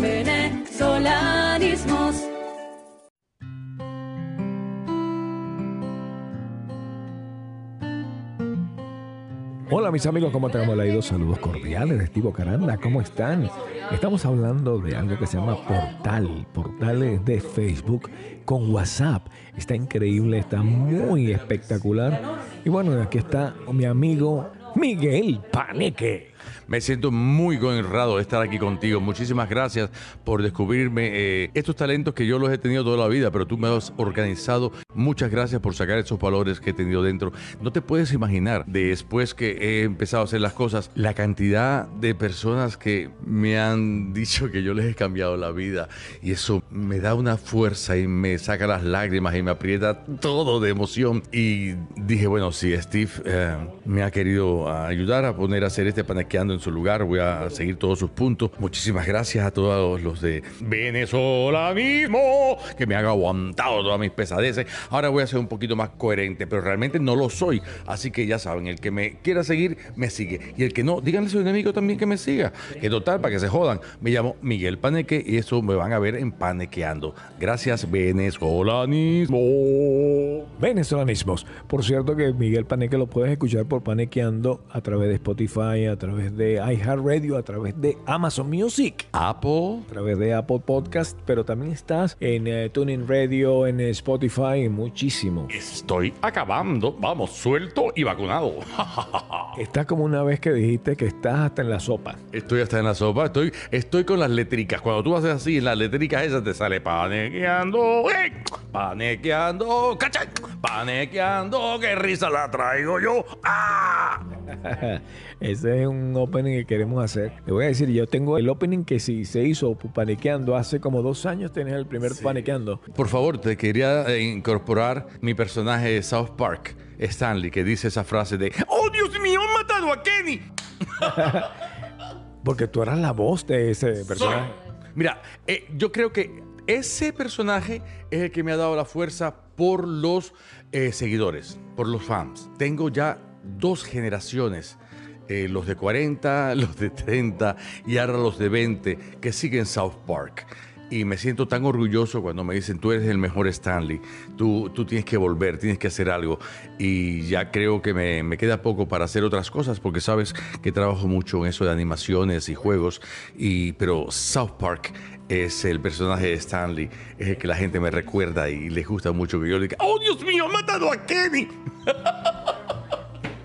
venezolanismos. Hola mis amigos, ¿cómo te hemos leído? Saludos cordiales de Estivo Caranda, ¿cómo están? Estamos hablando de algo que se llama Portal, portales de Facebook con WhatsApp. Está increíble, está muy espectacular. Y bueno, aquí está mi amigo Miguel Paneque. Me siento muy honrado de estar aquí contigo. Muchísimas gracias por descubrirme eh, estos talentos que yo los he tenido toda la vida, pero tú me has organizado. Muchas gracias por sacar esos valores que he tenido dentro. No te puedes imaginar, después que he empezado a hacer las cosas, la cantidad de personas que me han dicho que yo les he cambiado la vida. Y eso me da una fuerza y me saca las lágrimas y me aprieta todo de emoción. Y dije, bueno, si Steve eh, me ha querido ayudar a poner a hacer este panequeando en su lugar, voy a seguir todos sus puntos. Muchísimas gracias a todos los de Venezuela mismo que me han aguantado todas mis pesadeces. Ahora voy a ser un poquito más coherente, pero realmente no lo soy. Así que ya saben, el que me quiera seguir, me sigue. Y el que no, díganle a su enemigo también que me siga. Que total, para que se jodan. Me llamo Miguel Paneque y eso me van a ver en Panequeando. Gracias, venezolanismo. Venezolanismos. Por cierto que Miguel Paneque lo puedes escuchar por Panequeando a través de Spotify, a través de iHeartRadio, a través de Amazon Music, Apple. a través de Apple Podcast, pero también estás en eh, Tuning Radio, en Spotify, muchísimo. Estoy acabando, vamos, suelto y vacunado. Estás como una vez que dijiste que estás hasta en la sopa. Estoy hasta en la sopa, estoy, estoy con las letricas. Cuando tú haces así, en las letricas esas te sale panequeando, ¡eh! panequeando, ¿cachai? Panequeando, qué risa la traigo yo. ¡Ah! Ese es un opening que queremos hacer. Le voy a decir, yo tengo el opening que si se hizo panequeando hace como dos años, tenés el primer panequeando. Por favor, te quería eh, incorporar mi personaje de South Park, Stanley, que dice esa frase de ¡Oh, Dios mío, han matado a Kenny! Porque tú eras la voz de ese personaje. Mira, eh, yo creo que ese personaje es el que me ha dado la fuerza por los eh, seguidores, por los fans. Tengo ya dos generaciones, eh, los de 40, los de 30 y ahora los de 20, que siguen South Park. Y me siento tan orgulloso cuando me dicen, tú eres el mejor Stanley, tú, tú tienes que volver, tienes que hacer algo. Y ya creo que me, me queda poco para hacer otras cosas, porque sabes que trabajo mucho en eso de animaciones y juegos, y, pero South Park es el personaje de Stanley, es el que la gente me recuerda y les gusta mucho que yo diga, ¡Oh, Dios mío, han matado a Kenny!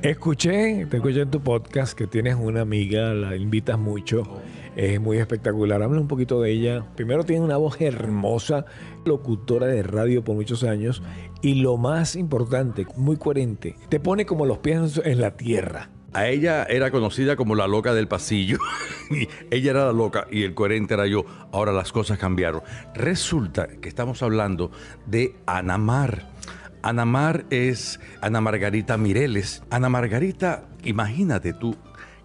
Escuché, te escuché en tu podcast que tienes una amiga, la invitas mucho. Es muy espectacular. Habla un poquito de ella. Primero tiene una voz hermosa, locutora de radio por muchos años. Y lo más importante, muy coherente, te pone como los pies en la tierra. A ella era conocida como la loca del pasillo. Ella era la loca y el coherente era yo. Ahora las cosas cambiaron. Resulta que estamos hablando de Ana Mar. Ana Mar es Ana Margarita Mireles. Ana Margarita, imagínate tú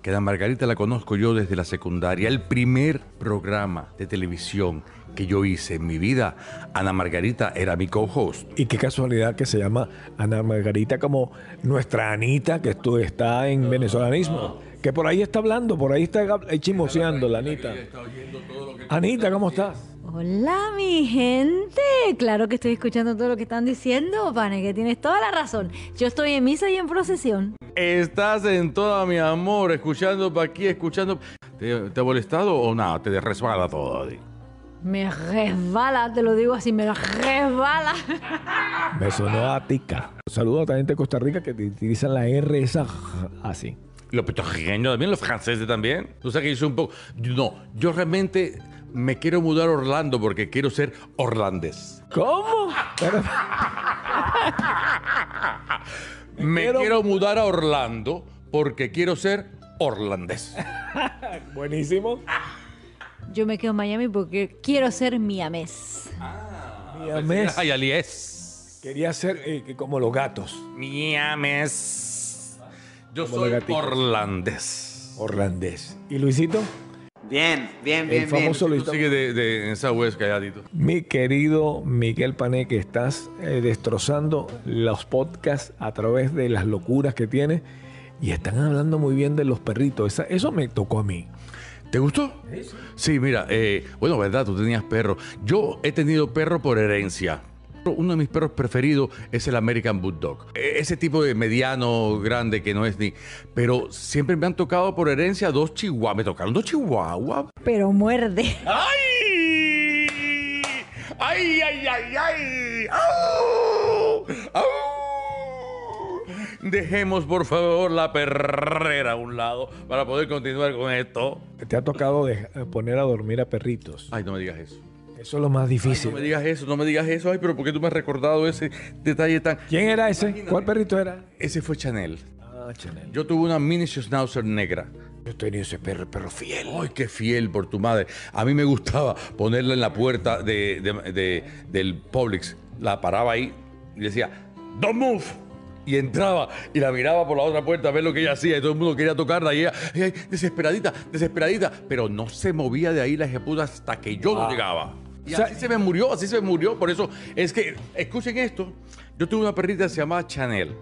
que Ana Margarita la conozco yo desde la secundaria. El primer programa de televisión que yo hice en mi vida, Ana Margarita era mi co-host. Y qué casualidad que se llama Ana Margarita como nuestra Anita, que tú está en venezolanismo. Que por ahí está hablando, por ahí está chismoseando la Anita. Anita, ¿cómo estás? Hola, mi gente. Claro que estoy escuchando todo lo que están diciendo, Pane, que tienes toda la razón. Yo estoy en misa y en procesión. Estás en toda mi amor, escuchando para aquí, escuchando. ¿Te, te ha molestado o nada? Te resbala todo. di? Me resbala, te lo digo así, me resbala. Me sonó a tica. Saludos a la gente de Costa Rica que te utilizan la R esa así. Los puertorriqueños también, los franceses también. O sea que soy un poco. No, yo realmente me quiero mudar a Orlando porque quiero ser orlandés. ¿Cómo? Pero- Me Quiero- quiero mudar a Orlando porque quiero ser orlandés. Buenísimo. Yo me quedo en Miami porque quiero ser miamés. Miames. Ay, aliés. Quería ser eh, como los gatos. Miames. Yo Como soy orlandés. Orlandés. ¿Y Luisito? Bien, bien, El bien, bien. famoso Tú Luisito. sigue de, de, en esa West calladito. Mi querido Miguel Pané, que estás eh, destrozando los podcasts a través de las locuras que tienes y están hablando muy bien de los perritos. Esa- eso me tocó a mí. ¿Te gustó? Sí, mira, eh, bueno, verdad, tú tenías perro. Yo he tenido perro por herencia. Uno de mis perros preferidos es el American Bulldog. E- Ese tipo de mediano, grande, que no es ni... Pero siempre me han tocado por herencia dos chihuahuas. Me tocaron dos chihuahuas. Pero muerde. ¡Ay! ¡Ay, ay, ay, ay! ¡Au! ¡Au! Dejemos, por favor, la perrera a un lado para poder continuar con esto. Te ha tocado de- eh, poner a dormir a perritos. Ay, no me digas eso. Eso es lo más difícil. No me digas eso, no me digas eso. Ay, pero ¿por qué tú me has recordado ese detalle tan... ¿Quién era ese? ¿Cuál perrito era? Ese fue Chanel. Ah, Chanel. Yo tuve una mini schnauzer negra. Yo tenía ese perro, perro fiel. Ay, qué fiel por tu madre. A mí me gustaba ponerla en la puerta de, de- de- del Publix. La paraba ahí y decía, don't move. Y entraba y la miraba por la otra puerta a ver lo que ella hacía. Y todo el mundo quería tocarla. Y ella, ay, desesperadita, desesperadita. Pero no se movía de ahí la ejecuta hasta que yo no llegaba. Y O sea- así se me murió, así se me murió. Por eso es que, escuchen esto. Yo tuve una perrita que se llamaba Chanel.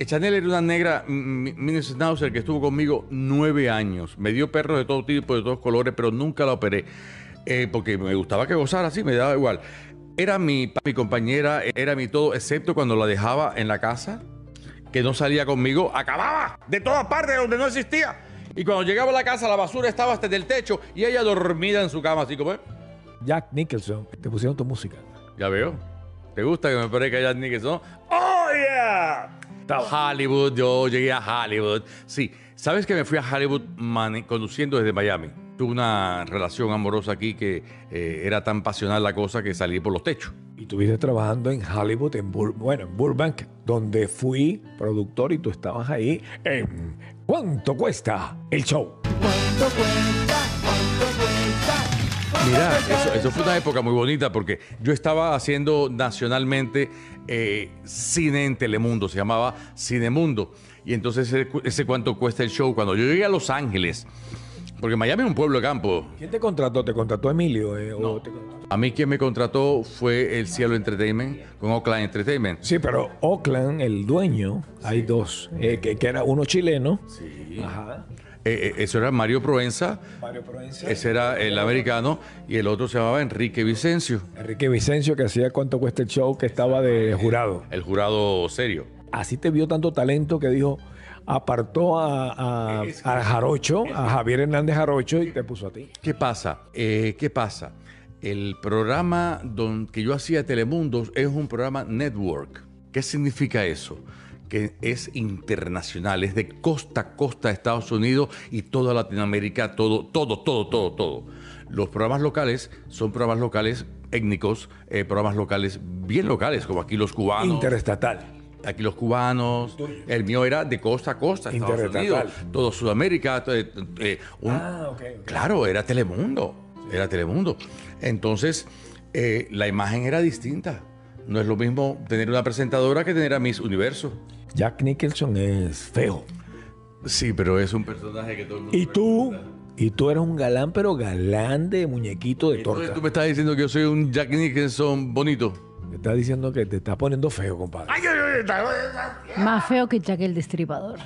Eh, Chanel era una negra mm, mini schnauzer que estuvo conmigo nueve años. Me dio perros de todo tipo, de todos colores, pero nunca la operé. eh, porque me gustaba que gozara así, me daba igual. Era mi, mi compañera, era mi todo, excepto cuando la dejaba en la casa, que no salía conmigo, acababa de todas partes donde no existía. Y cuando llegaba a la casa, la basura estaba hasta en el techo y ella dormida en su cama, así como... Jack Nicholson, te pusieron tu música. Ya veo. ¿Te gusta que me parezca Jack Nicholson? ¡Oh, yeah! Hollywood, yo llegué a Hollywood. Sí, ¿sabes que me fui a Hollywood conduciendo desde Miami? Tuve una relación amorosa aquí que eh, era tan pasional la cosa que salí por los techos. Y estuviste trabajando en Hollywood, en Bur- bueno, en Burbank, donde fui productor y tú estabas ahí en ¿Cuánto cuesta el show? Mira, eso, eso fue una época muy bonita porque yo estaba haciendo nacionalmente eh, cine en Telemundo, se llamaba Cinemundo. Y entonces ese, ese cuánto cuesta el show. Cuando yo llegué a Los Ángeles, porque Miami es un pueblo de campo, ¿Quién te contrató? ¿Te contrató Emilio? eh, o te contrató- A mí quien me contrató fue el Cielo Entertainment con Oakland Entertainment. Sí, pero Oakland, el dueño, hay dos, eh, que, que era uno chileno. Sí. Ajá. Eh, eh, eso era Mario Provenza, Mario Provenza. ese era el americano, y el otro se llamaba Enrique Vicencio, Enrique Vicencio, que hacía cuánto cuesta el show, que estaba de jurado. el jurado serio. Así te vio tanto talento que dijo, apartó a, a- a Jarocho, a Javier Hernández Jarocho y te puso a ti. ¿Qué pasa? Eh, ¿Qué pasa? El programa don, que yo hacía Telemundo es un programa network. ¿Qué significa eso? Que es internacional, es de costa a costa de Estados Unidos y toda Latinoamérica, todo, todo, todo, todo, todo. Los programas locales son programas locales étnicos, eh, programas locales bien locales, como aquí los cubanos. Interestatal. Aquí los cubanos, el mío era de costa a costa, Estados Interestatal. Unidos, todo Sudamérica. eh, eh, un- Ah. Claro, era Telemundo, era Telemundo. Entonces, eh, la imagen era distinta. No es lo mismo tener una presentadora que tener a Miss Universo. Jack Nicholson es feo. Sí, pero es un personaje que todo el mundo... Y tú, y tú eres un galán, pero galán de muñequito de Entonces torta. tú me estás diciendo que yo soy un Jack Nicholson bonito. Me estás diciendo que te estás poniendo feo, compadre. Más feo que Jack el Destripador.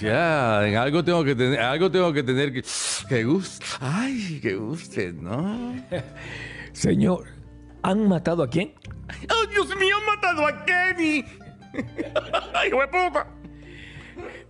Ya, en algo tengo que tener, algo tengo que tener que, que guste. Ay, que guste, ¿no? Señor, ¿han matado a quién? ¡Oh, Dios mío, han matado a Kenny! ¡Ay, hijo de puta!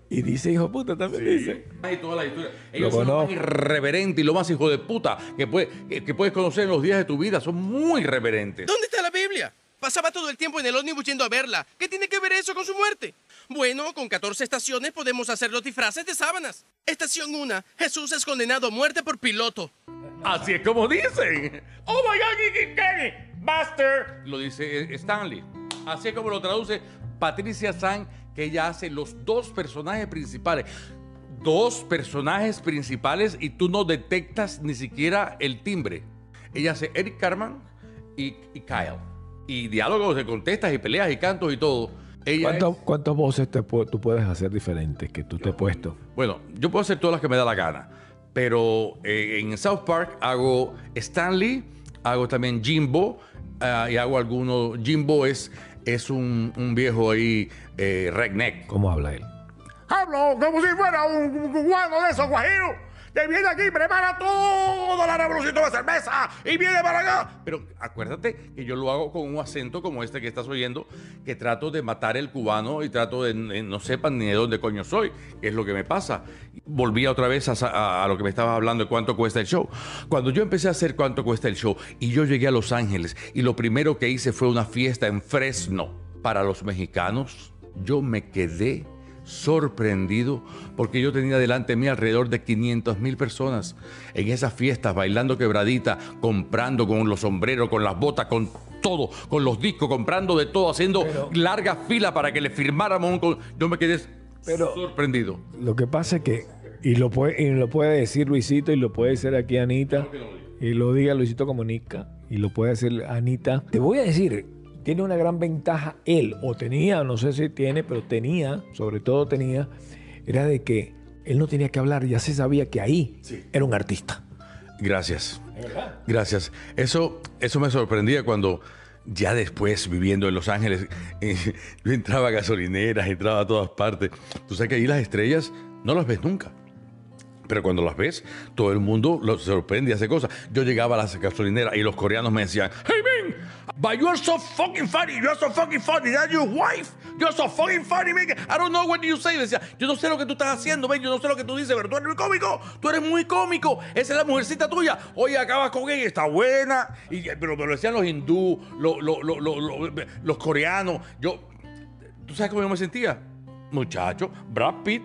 Y dice, hijo de puta, también dice. Ay, toda la historia. Ellos Lo son lo más conozco. irreverente y lo más hijo de puta que, puede- que- que puedes conocer en los días de tu vida. Son muy reverentes. ¿Dónde está la Biblia? Pasaba todo el tiempo en el ómnibus yendo a verla. ¿Qué tiene que ver eso con su muerte? Bueno, con 14 estaciones podemos hacer los disfraces de sábanas. Estación 1. Jesús es condenado a muerte por piloto. Así es como dicen. ¡Oh, my God! ¡Buster! Lo dice Stanley. Así es como lo traduce Patricia San, que ella hace los dos personajes principales. Dos personajes principales y tú no detectas ni siquiera el timbre. Ella hace Eric Carman y, y Kyle. Y diálogos de contestas y peleas y cantos y todo. Ella ¿Cuántas, es- cuántas voces te tú puedes hacer diferentes que tú te has puesto? Bueno, yo puedo hacer todas las que me da la gana, pero eh, en South Park hago Stanley, hago también Jimbo ah, y hago algunos. Jimbo es, es un, un viejo ahí, eh, redneck. ¿Cómo habla él? Hablo como si fuera un cubano de esos guajiros. Te viene aquí, prepara toda la revolución de cerveza y viene para acá. Pero acuérdate que yo lo hago con un acento como este que estás oyendo, que trato de matar el cubano y trato de no sepan ni de dónde coño soy, es lo que me pasa. Volví otra vez a, a lo que me estabas hablando de cuánto cuesta el show. Cuando yo empecé a hacer cuánto cuesta el show y yo llegué a Los Ángeles y lo primero que hice fue una fiesta en Fresno para los mexicanos, yo me quedé sorprendido porque yo tenía delante de mí alrededor de 500 mil personas en esas fiestas bailando quebradita, comprando con los sombreros, con las botas, con todo, con los discos, comprando de todo, haciendo larga fila para que le firmáramos un... Yo me quedé sorprendido. Lo que pasa es que, y lo, puede, y lo puede decir Luisito y lo puede decir aquí Anita, y lo diga Luisito Comunica, y lo puede decir Anita, te voy a decir, tiene una gran ventaja él, o tenía, no sé si tiene, pero tenía, sobre todo tenía, era de que él no tenía que hablar, ya se sabía que ahí era un artista. Gracias. Gracias. Eso, eso me sorprendía cuando ya después, viviendo en Los Ángeles, yo entraba a gasolineras, entraba a todas partes. Tú sabes que ahí las estrellas no las ves nunca. Pero cuando las ves, todo el mundo lo sorprende y hace cosas. Yo llegaba a las gasolineras y los coreanos me decían, Hey but you're so fucking funny, you're so fucking funny, that's your wife, you're so fucking funny, man. I don't know what you say. decía, yo no sé lo que tú estás haciendo, man, yo no sé lo que tú dices, pero tú eres muy cómico, tú eres muy cómico, esa es la mujercita tuya. Oye, acabas con ella, está buena. Y, pero me lo decían los hindú, los, los coreanos. Yo, ¿tú sabes cómo yo me sentía? Muchacho, Brad Pitt.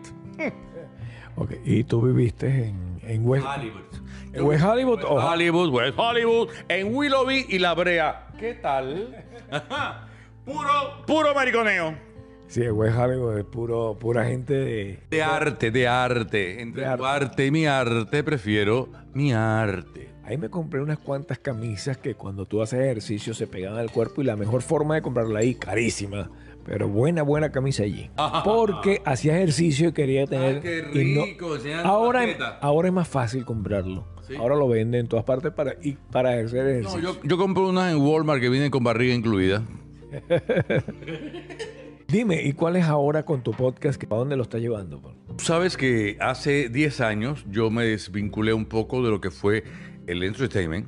Ok, y tú viviste en, en West Hollywood. ¿En West Hollywood? West Hollywood, West Hollywood, en Willoughby y La Brea. ¿Qué tal? puro, puro mariconeo. Sí, West Hollywood es puro, pura gente de... De arte, de arte. Entre de tu arte y mi arte, prefiero mi arte. Ahí me compré unas cuantas camisas que cuando tú haces ejercicio se pegan al cuerpo y la mejor forma de comprarla ahí, carísima, pero buena, buena camisa allí. Porque hacía ejercicio y quería tener. qué rico, ahora, ahora es más fácil comprarlo. Ahora lo venden en todas partes para, y para hacer ejercicio. No, yo, yo compré unas en Walmart que vienen con barriga incluida. Dime, ¿y cuál es ahora con tu podcast? ¿A dónde lo está llevando? Sabes que hace 10 años yo me desvinculé un poco de lo que fue el entertainment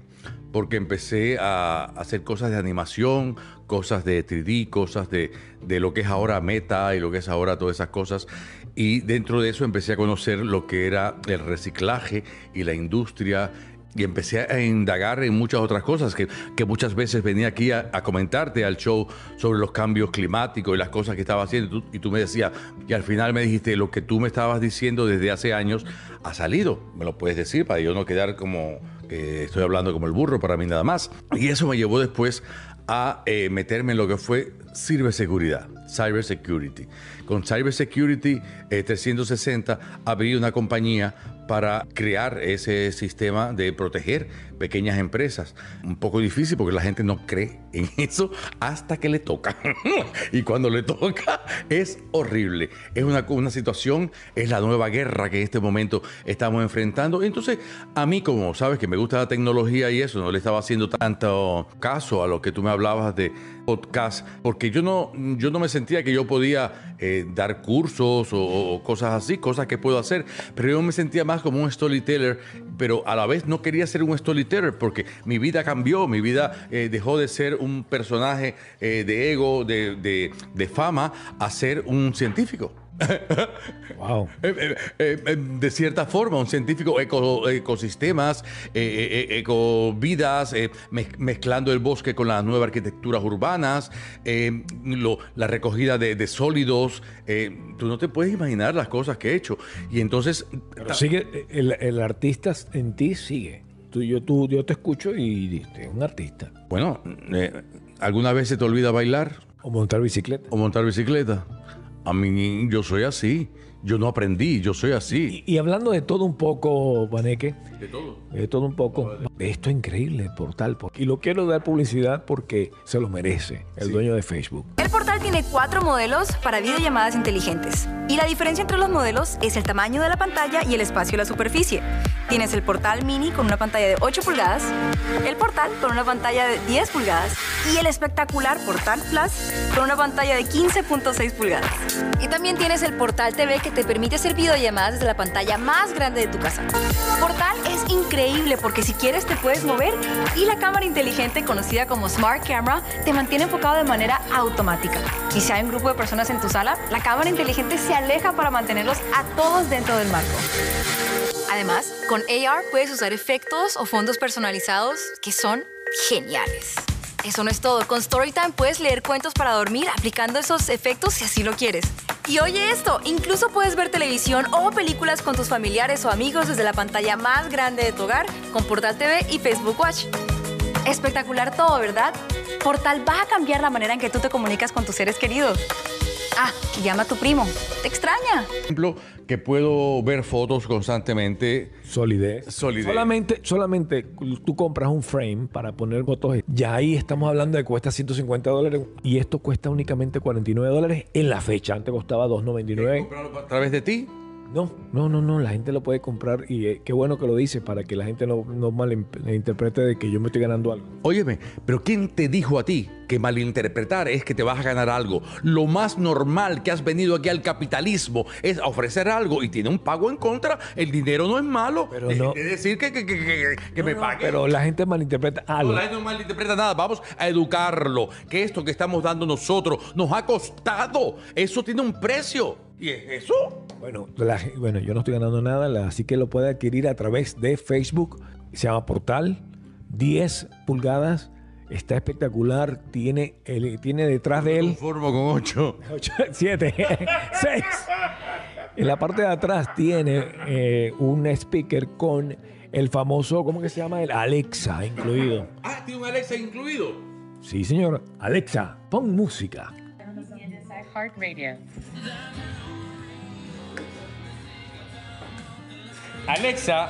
porque empecé a hacer cosas de animación, cosas de 3D, cosas de, de, lo que es ahora Meta y lo que es ahora todas esas cosas. Y dentro de eso empecé a conocer lo que era el reciclaje y la industria. Y empecé a indagar en muchas otras cosas que, que muchas veces venía aquí a, comentarte al show sobre los cambios climáticos y las cosas que estaba haciendo. Y tú, y tú me decías, y al final me dijiste, lo que tú me estabas diciendo desde hace años ha salido. Me lo puedes decir para yo no quedar como que estoy hablando como el burro para mí nada más. Y eso me llevó después a eh, meterme en lo que fue ciberseguridad, cybersecurity. Con Cybersecurity eh, 360 abrí una compañía para crear ese sistema de proteger pequeñas empresas. Un poco difícil porque la gente no cree en eso hasta que le toca. y cuando le toca es horrible. Es una, una situación, es la nueva guerra que en este momento estamos enfrentando. Entonces, a mí como sabes que me gusta la tecnología y eso, no le estaba haciendo tanto caso a lo que tú me hablabas de podcast, porque yo no, yo no me sentía que yo podía eh, dar cursos o, cosas así, cosas que puedo hacer, pero yo me sentía más como un storyteller, pero a la vez no quería ser un storyteller porque mi vida cambió, mi vida eh, dejó de ser un personaje eh, de ego, de, de fama, a ser un científico. wow. Eh, eh, eh, de cierta forma, un científico eco, ecosistemas, ecovidas, mezclando el bosque con las nuevas arquitecturas urbanas, la recogida de, sólidos. tú no te puedes imaginar las cosas que he hecho. Y entonces. sigue, el, artista en ti sigue. Tú, yo, tú, yo te escucho y dices, un artista. Bueno, ¿alguna vez se te olvida bailar? O montar bicicleta. O montar bicicleta. A mí, yo soy así. Yo no aprendí, yo soy así. Y, hablando de todo un poco, Vaneque. De todo. De todo un poco. Esto es increíble, portal. Y lo quiero dar publicidad porque se lo merece el dueño de Facebook. El portal tiene cuatro modelos para videollamadas inteligentes. Y la diferencia entre los modelos es el tamaño de la pantalla y el espacio de la superficie. Tienes el portal mini con una pantalla de 8 pulgadas, el portal con una pantalla de 10 pulgadas y el espectacular portal Plus con una pantalla de 15.6 pulgadas. Y también tienes el portal TV que te permite hacer videollamadas desde la pantalla más grande de tu casa. Portal es increíble porque si quieres te puedes mover y la cámara inteligente conocida como Smart Camera te mantiene enfocado de manera automática. Y si hay un grupo de personas en tu sala, la cámara inteligente se aleja para mantenerlos a todos dentro del marco. Además, con AR puedes usar efectos o fondos personalizados que son geniales. Eso no es todo. Con Storytime puedes leer cuentos para dormir aplicando esos efectos si así lo quieres. Y oye esto, incluso puedes ver televisión o películas con tus familiares o amigos desde la pantalla más grande de tu hogar con Portal TV y Facebook Watch. Espectacular todo, ¿verdad? Portal va a cambiar la manera en que tú te comunicas con tus seres queridos. Ah, y llama a tu primo. Te extraña. Por ejemplo, que puedo ver fotos constantemente. Solidez. Solidez. Solamente, solamente tú compras un frame para poner fotos. Ya ahí estamos hablando de que cuesta 150 dólares y esto cuesta únicamente 49 dólares en la fecha. Antes costaba 2.99. ¿Comprarlo a través de ti? No, no, no, no. La gente lo puede comprar y eh, qué bueno que lo dice para que la gente no, no malinterprete de que yo me estoy ganando algo. Óyeme, pero ¿quién te dijo a ti que malinterpretar es que te vas a ganar algo? Lo más normal que has venido aquí al capitalismo es ofrecer algo y tiene un pago en contra. El dinero no es malo. Pero no- de decir que, que, que, que- que me pague. Pero la gente malinterpreta algo. No, la gente no malinterpreta nada. Vamos a educarlo. Que esto que estamos dando nosotros nos ha costado. Eso tiene un precio. ¿Y es eso? Bueno, la bueno, yo no estoy ganando nada, la- así que lo puede adquirir a través de Facebook. Se llama Portal, 10 pulgadas. Está espectacular. Tiene, el- tiene detrás de él Conformo con ocho. 7, 6. En la parte de atrás tiene eh, un speaker con el famoso, ¿cómo que se llama? El Alexa incluido. Ah, tiene un Alexa incluido. Sí, señor. Alexa, pon música. Alexa,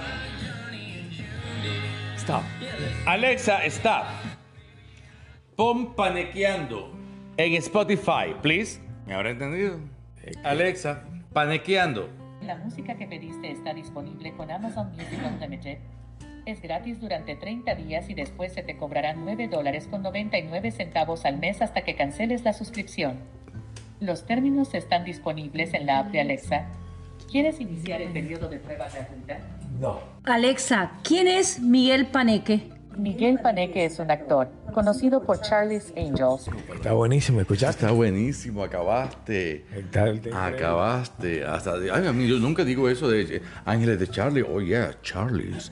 Stop. Alexa, stop. Pon panequeando en Spotify, please. ¿Me habrá entendido? Alexa, panequeando. la música que pediste está disponible con Amazon Music Unlimited. Es gratis durante 30 días y después se te cobrarán 9 dólares con 99 centavos al mes hasta que canceles la suscripción. Los términos están disponibles en la app de Alexa. ¿Quieres iniciar el periodo de prueba gratuita? No. Alexa, ¿quién es Miguel Paneque? Miguel Paneque es un actor, conocido por Charlie's Angels, Está buenísimo, ¿escuchaste? Está buenísimo, acabaste. Acabaste. Hasta, ay, a mí, yo nunca digo eso de Ángeles de Charlie. Oh, yeah, Charlie's.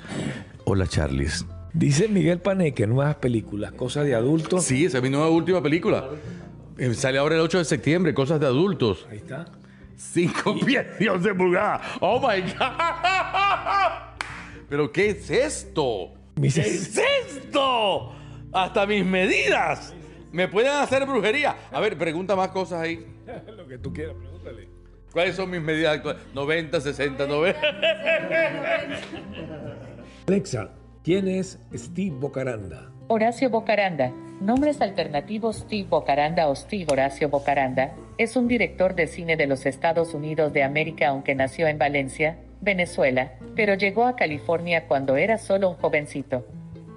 Hola, Charlie's. Dice Miguel Paneque, nuevas películas, cosas de adultos. Sí, esa es mi nueva última película. Eh, Sale ahora el 8 de septiembre, cosas de adultos. Ahí está. 5 pies y 11 pulgadas. Oh my God. ¿Pero qué es esto? ¿Qué es esto? Hasta mis medidas. Me pueden hacer brujería. A ver, pregunta más cosas ahí. Lo que tú quieras, pregúntale. ¿Cuáles son mis medidas actuales? 90, 60, 90. Alexa, ¿quién es Steve Bocaranda? Horacio Bocaranda, nombres alternativos Steve Bocaranda o Steve Horacio Bocaranda, es un director de cine de los Estados Unidos de América aunque nació en Valencia, Venezuela, pero llegó a California cuando era solo un jovencito.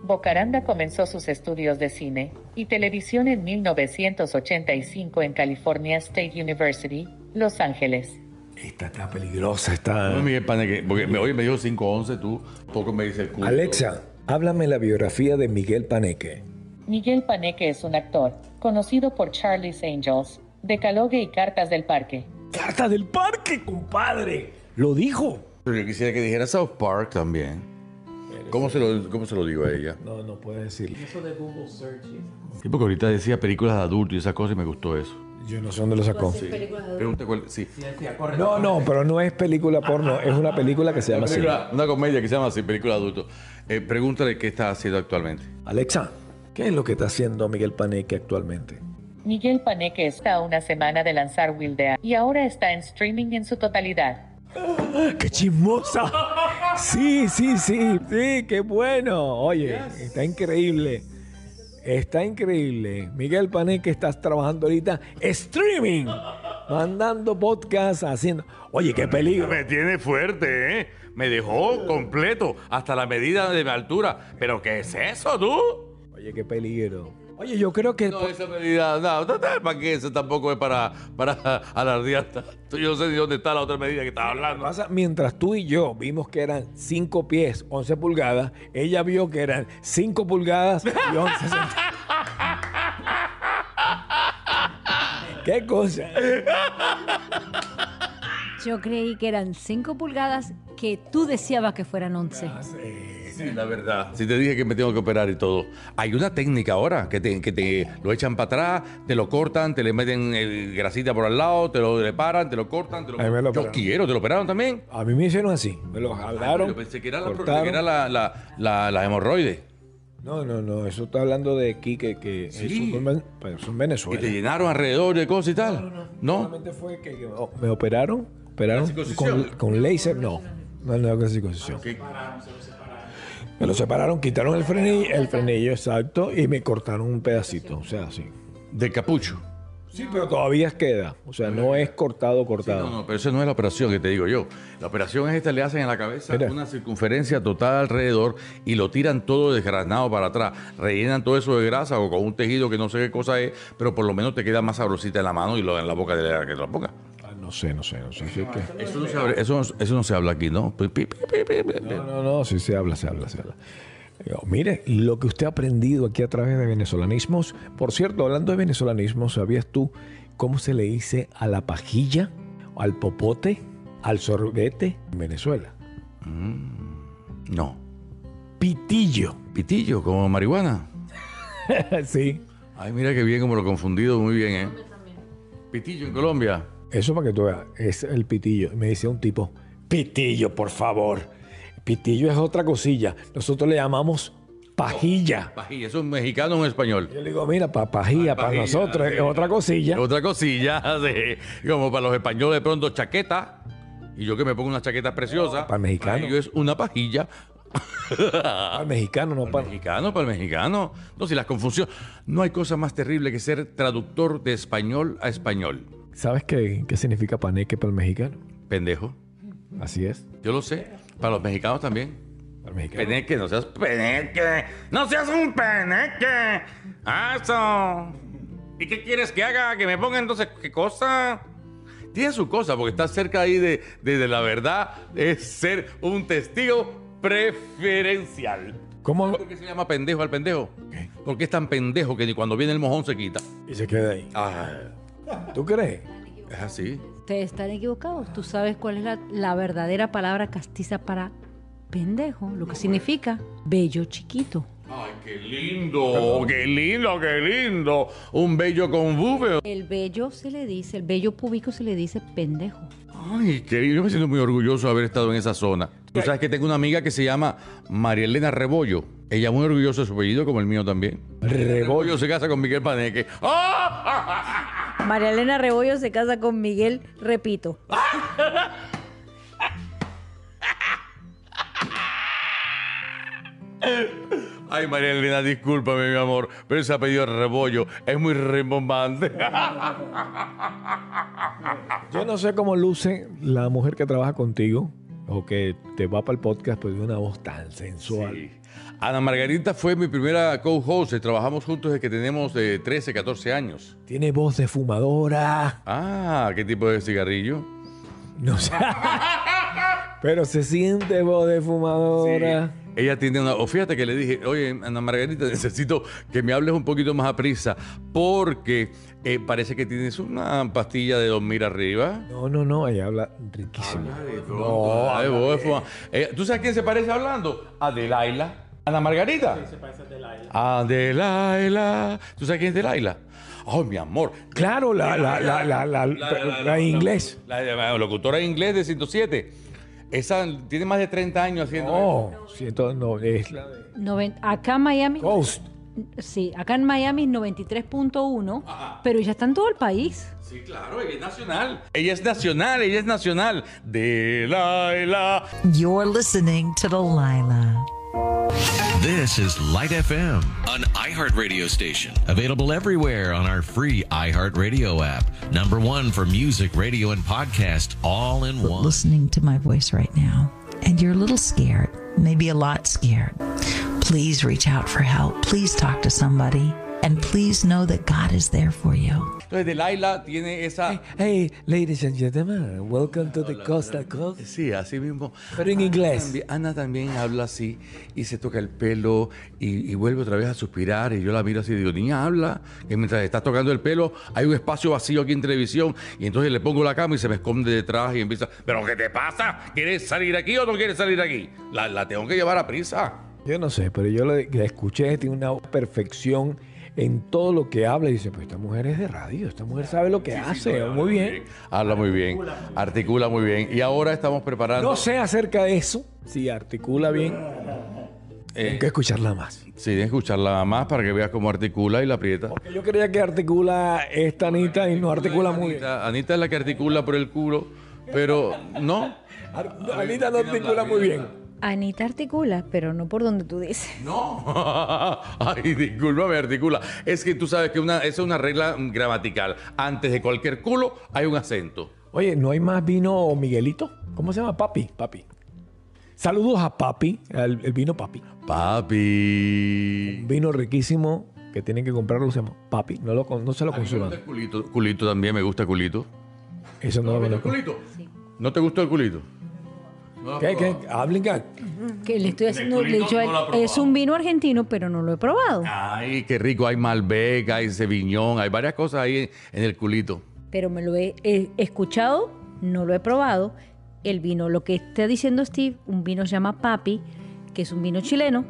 Bocaranda comenzó sus estudios de cine y televisión en 1985 en California State University, Los Ángeles. Esta está peligrosa, está... No, Miguel Paneque, porque me, oye, me dijo 5'11, tú poco me dice el culo. Alexa, háblame la biografía de Miguel Paneque. Miguel Paneque es un actor, conocido por Charlie's Angels, Decalogue y Cartas del Parque. ¡Carta del parque, compadre! Lo dijo. Pero yo quisiera que dijera South Park también. ¿Cómo se, lo, ¿Cómo se lo digo a ella? No, no puedes decirlo. Sí, porque ahorita decía películas de adultos y esa cosa y me gustó eso. Yo no sé dónde lo sacó. Pregunta cuál. Sí. No, no, pero no es película porno, es una película que se llama así. Una comedia que se llama así, película de adultos. Eh, pregúntale qué está haciendo actualmente. Alexa, ¿qué es lo que está haciendo Miguel Paneque actualmente? Miguel Paneque está a una semana de lanzar Wildea y ahora está en streaming en su totalidad. ¡Qué chismosa! Sí, sí, sí, sí, qué bueno. Oye, está increíble. Está increíble. Miguel Paneque, estás trabajando ahorita streaming mandando podcast, haciendo. Oye, qué peligro. Me tiene fuerte, ¿eh? Me dejó completo, hasta la medida de mi altura. ¿Pero qué es eso, tú? Oye, qué peligro. Oye, yo creo que. No, esa medida, no, total, ¿para qué? Eso tampoco es para, para alardear. Yo no sé ni dónde está la otra medida que estaba hablando. pasa, mientras tú y yo vimos que eran 5 pies, 11 pulgadas, ella vio que eran 5 pulgadas y 11 centímetros. ¿Qué cosa? Yo creí que eran 5 pulgadas que tú deseabas que fueran 11. Sí, la verdad. Si te dije que me tengo que operar y todo. Hay una técnica ahora que te, que te lo echan para atrás, te lo cortan, te le meten grasita por al lado, te lo reparan, te lo cortan, te lo... Me Yo operaron. quiero, ¿te lo operaron también? A mí me hicieron así. Me lo jalaron. Yo pensé que era, la, que era la, la, la, la hemorroide. No, no, no. Eso está hablando de aquí que, que Sí. eso pero eso en Y Venezuela. te llenaron alrededor de cosas y tal. No, Solamente fue que, oh, me operaron, operaron con, con láser, no, no. ¿Qué? Me lo separaron, quitaron el frenillo, el frenillo exacto y me cortaron un pedacito, o sea, sí. De capucho. Sí, pero todavía queda, o sea, no es cortado, cortado. No, no, pero eso no es la operación que te digo yo. La operación es esta, le hacen en la cabeza Mira. una circunferencia total alrededor y lo tiran todo desgranado para atrás. Rellenan todo eso de grasa o con un tejido que no sé qué cosa es, pero por lo menos te queda más sabrosita en la mano y lo en la boca de la que la ponga. No sé, no sé, no sé. sí que- Eso no, se habla, eso, no- eso no se habla aquí, ¿no? Pi, pi, pi, pi, pi, pi. No, no, no, sí se habla, se habla, se habla. Digo, Mire, lo que usted ha aprendido aquí a través de venezolanismos. Por cierto, hablando de venezolanismos, ¿sabías tú cómo se le dice a la pajilla, al popote, al sorbete en Venezuela? No. Pitillo. Pitillo, como marihuana. sí. Ay, mira qué bien como lo he confundido, muy bien, ¿eh? Pitillo en Colombia. Eso para que tú veas, es el pitillo. Y Me decía un tipo, pitillo, por favor. Pitillo es otra cosilla. Nosotros le llamamos pajilla. Pajilla, eso es mexicano o en español. Yo le digo, mira, pa- pajilla, para Pajilla, nosotros sí. es otra cosilla. Otra cosilla, sí. como para los españoles de pronto chaqueta. Y yo que me pongo una chaqueta preciosa. Para el mexicano. ellos es una pajilla. Para el mexicano, no Para para... el mexicano, para el mexicano. No, si las confusiones. No hay cosa más terrible que ser traductor de español a español. ¿Sabes qué, qué significa paneque para el mexicano? Pendejo. Así es. Yo lo sé. Para los mexicanos también. Para el mexicano. Peneque, no seas peneque. No seas un peneque. Eso. ¿Y qué quieres que haga? Que me ponga entonces qué cosa. Tiene su cosa, porque está cerca ahí de, de- de la verdad. Es ser un testigo preferencial. ¿Cómo? ¿Por qué se llama pendejo al pendejo? Porque es tan pendejo que ni cuando viene el mojón se quita. Y se queda ahí. Ah, ¿Tú crees? es así. Ustedes están equivocados. Tú sabes cuál es la, la verdadera palabra castiza para pendejo, lo que significa bello chiquito. Ay, qué lindo, qué lindo, qué lindo. Un bello con bube. El bello se le dice, el bello público se le dice pendejo. Ay, querido, yo me siento muy orgulloso de haber estado en esa zona. Tú sabes que tengo una amiga que se llama María Elena Rebollo. Ella muy orgullosa de su apellido, como el mío también. Rebollo se casa con Miguel Paneque. ¡Ah! María Elena Rebollo se casa con Miguel, repito. Ay, María Elena, discúlpame, mi amor, pero ese apellido Rebollo es muy rimbombante. Yo no sé cómo luce la mujer que trabaja contigo o que te va para el podcast, pero de una voz tan sensual. Sí. Ana Margarita fue mi primera co-host. Trabajamos juntos desde que tenemos eh, 13, 14 años. Tiene voz de fumadora. Ah, ¿qué tipo de cigarrillo? No sé. pero se siente voz de fumadora. Ella tiene una. O fíjate que le dije, oye, Ana Margarita, necesito que me hables un poquito más a prisa, porque eh, parece que tienes una pastilla de dormir arriba. No, no, no, ella habla riquísimo. No, ay, vos, fuma- Eh, ¿Tú sabes quién se parece hablando? A Delaila. ¿Ana Margarita? Sí, se parece a Delaila. A Delaila. ¿Tú sabes quién es Delaila? Ay, mi amor. Claro, la, la, la, la, la, la inglés. La, la locutora de inglés de 107. Esa tiene más de 30 años haciendo No, siento, no, es la de acá en Miami, Ghost. sí, acá en Miami es 93.1, pero ya está en todo el país. Sí, claro, ella es nacional. Ella es nacional, ella es nacional. Delaila. You're listening to Delilah. This is Light FM, an iHeartRadio station. available everywhere on our free iHeartRadio app. Number one for music, radio, and podcast, all in one. listening to my voice right now and you're a little scared, maybe a lot scared, please reach out for help. Please talk to somebody. And please know that God is there for you. Entonces, Delilah tiene esa. Hey, ladies and gentlemen, welcome to the Costa Coast. Sí, así mismo. Pero en Ana inglés. también- Ana también habla así y se toca el pelo y, y vuelve otra vez a suspirar y yo la miro así y digo, niña, habla. Y mientras estás tocando el pelo hay un espacio vacío aquí en televisión y entonces le pongo la cama y se me esconde detrás y empieza, ¿pero qué te pasa? ¿Quieres salir aquí o no quieres salir aquí? La, la tengo que llevar a prisa. Yo no sé, pero yo le escuché, tiene una perfección en todo lo que habla y dice, pues esta mujer es de radio, esta mujer sabe lo que hace, muy bien. Habla muy bien, articula muy bien. Y ahora estamos preparando... No sé acerca de eso, si articula bien, eh, hay que escucharla más. sí, escucharla más para que veas cómo articula y la aprieta. Porque yo creía que articula esta Anita y no articula muy bien. Anita, Anita es la que articula por el culo, pero no. Ar- Anita no articula muy bien. Anita articula, pero no por donde tú dices. No. Ay, discúlpame, articula. Es que tú sabes que una, esa es una regla gramatical. Antes de cualquier culo hay un acento. Oye, ¿no hay más vino Miguelito? ¿Cómo se llama? Papi, papi. Saludos a Papi, el vino Papi. Papi. Un vino riquísimo que tienen que comprarlo, se llama Papi. No, lo, no se lo A mí me consuman. gusta el culito. Culito también, me gusta culito. Eso no lo conozco. culito? ¿No te gustó el culito? ¿Qué? ¿Qué? Hablen que- Que le estoy haciendo. le no es un vino argentino, pero no lo he probado. Ay, qué rico. Hay Malbec, hay Ceviñón, hay varias cosas ahí en, en el culito. Pero me lo he, he escuchado, no lo he probado. El vino, lo que está diciendo Steve, un vino se llama Papi, que es un vino chileno,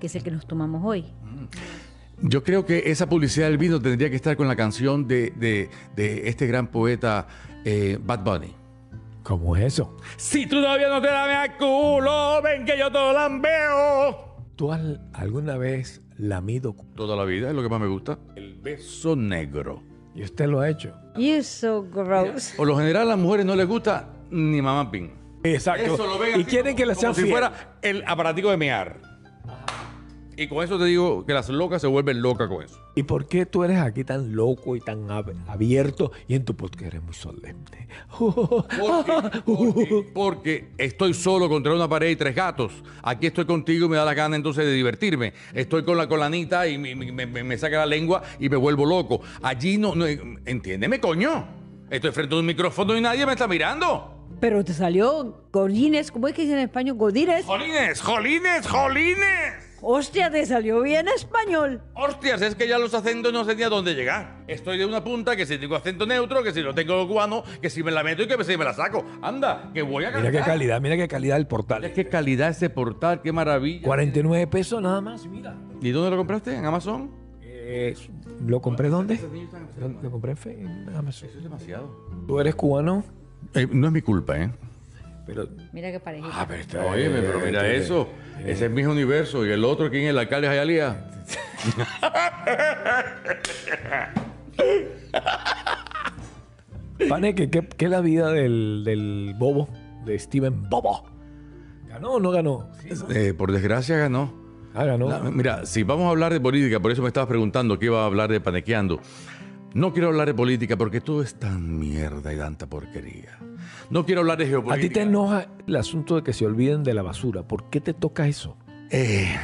que es el que nos tomamos hoy. Yo creo que esa publicidad del vino tendría que estar con la canción de, de- de este gran poeta eh, Bad Bunny. ¿Cómo es eso? Si tu novia no te da el culo, ven que yo te lo lambeo. ¿Tú has alguna vez lamido? cu- Toda la vida es lo que más me gusta. El beso negro. Y usted lo ha hecho. You so gross. Por lo general a las mujeres no les gusta ni mamá pin. Exacto. Eso lo ven y así quieren como- que le como sean si fiel. fuera el aparatico de mear. Y con eso te digo que las locas se vuelven locas con eso. ¿Y por qué tú eres aquí tan loco y tan ab- abierto y en tu podcast eres muy solemne? Porque, porque- porque estoy solo contra una pared y tres gatos. Aquí estoy contigo y me da la gana entonces de divertirme. Estoy con la colanita y me, me- me- me saca la lengua y me vuelvo loco. Allí no, no entiéndeme, coño. Estoy frente a un micrófono y nadie me está mirando. Pero te salió Godines, ¿cómo es que dice en español? Godines. ¡Jolines! ¡Jolines! ¡Jolines! Hostia, te salió bien español. Hostias, es que ya los acentos no sé ni a dónde llegar. Estoy de una punta que si tengo acento neutro, que si lo tengo cubano, que si me la meto y que si me la saco. Anda, que voy a Mira cantar. qué calidad, mira qué calidad del portal. Mira qué calidad ese portal, qué maravilla. 49 pesos nada más, mira. ¿Y dónde lo compraste? ¿En Amazon? Eh, ¿Lo compré dónde? Lo, compré en en Amazon. Eso es demasiado. Tú eres cubano, Eh, no es mi culpa, ¿eh? Pero Mira qué parejita. Ah, pero está Oye, pero mira eh, eso. Ese es mi universo. ¿Y el otro quién es? ¿El alcalde Jayalía? Paneque, ¿qué, qué es la vida del, del bobo? De Steven Bobo. ¿Ganó o no ganó? Eh, por desgracia ganó. Ah, ganó. La- mira, si vamos a hablar de política, por eso me estabas preguntando qué iba a hablar de panequeando. No quiero hablar de política porque todo es tan mierda y tanta porquería. No quiero hablar de ¿A geopolítica. ti te enoja el asunto de que se olviden de la basura? ¿Por qué te toca eso? Eh,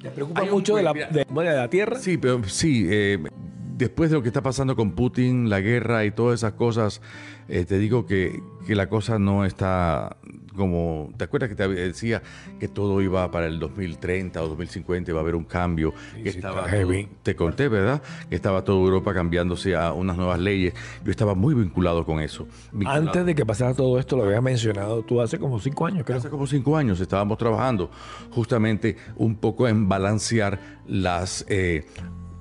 ¿Te preocupa un mucho de la, de, de la tierra? Sí, pero sí, eh, después de lo que está pasando con Putin, la guerra y todas esas cosas, eh, te digo que, que la cosa no está como... ¿Te acuerdas que te decía que todo iba para el 2030 o 2050, iba a haber un cambio? que sí, estaba todo- te conté, ¿verdad? Que estaba toda Europa cambiándose a unas nuevas leyes. Yo estaba muy vinculado con eso. vinculado. Antes de que pasara todo esto, lo habías mencionado tú hace como cinco años, creo. Hace como cinco años estábamos trabajando justamente un poco en balancear las eh,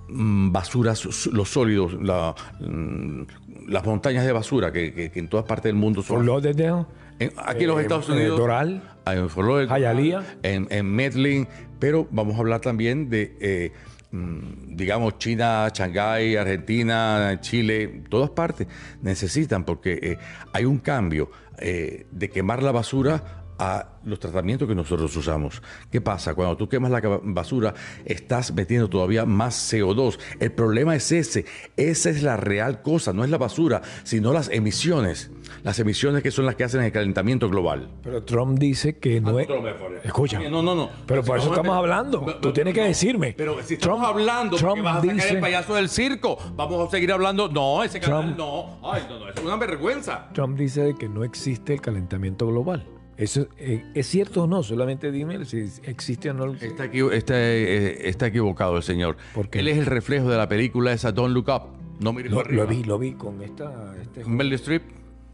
mm, basuras, los sólidos, la, mm, las montañas de basura que, que- que en todas partes del mundo son. Lauderdale, En- aquí en los eh, Estados eh, Unidos. Doral, en Lauderdale, Hialeah. En, en Medellín, pero vamos a hablar también de, eh, mm, digamos, China, Shanghái, Argentina, Chile, todas partes necesitan, porque eh, hay un cambio eh, de quemar la basura a los tratamientos que nosotros usamos. ¿Qué pasa? Cuando tú quemas la basura, estás metiendo todavía más CO2. El problema es ese. Esa es la real cosa, no es la basura, sino las emisiones. Las emisiones que son las que hacen el calentamiento global. Pero Trump dice que no es... Escucha. No, no, no. Pero por eso estamos hablando. Tú tienes que decirme. Pero si estamos hablando, Trump vas a sacar el payaso del circo. Vamos a seguir hablando. No, ese canal Trump- no. Ay, no, no, es una vergüenza. Trump dice que no existe el calentamiento global. ¿Eso eh, es cierto o no? Solamente dime si existe o no. Está, está, eh, está equivocado el señor. Él es el reflejo de la película esa Don't Look Up. No mires Lo, vi, lo vi con esta... Este... Meryl Streep.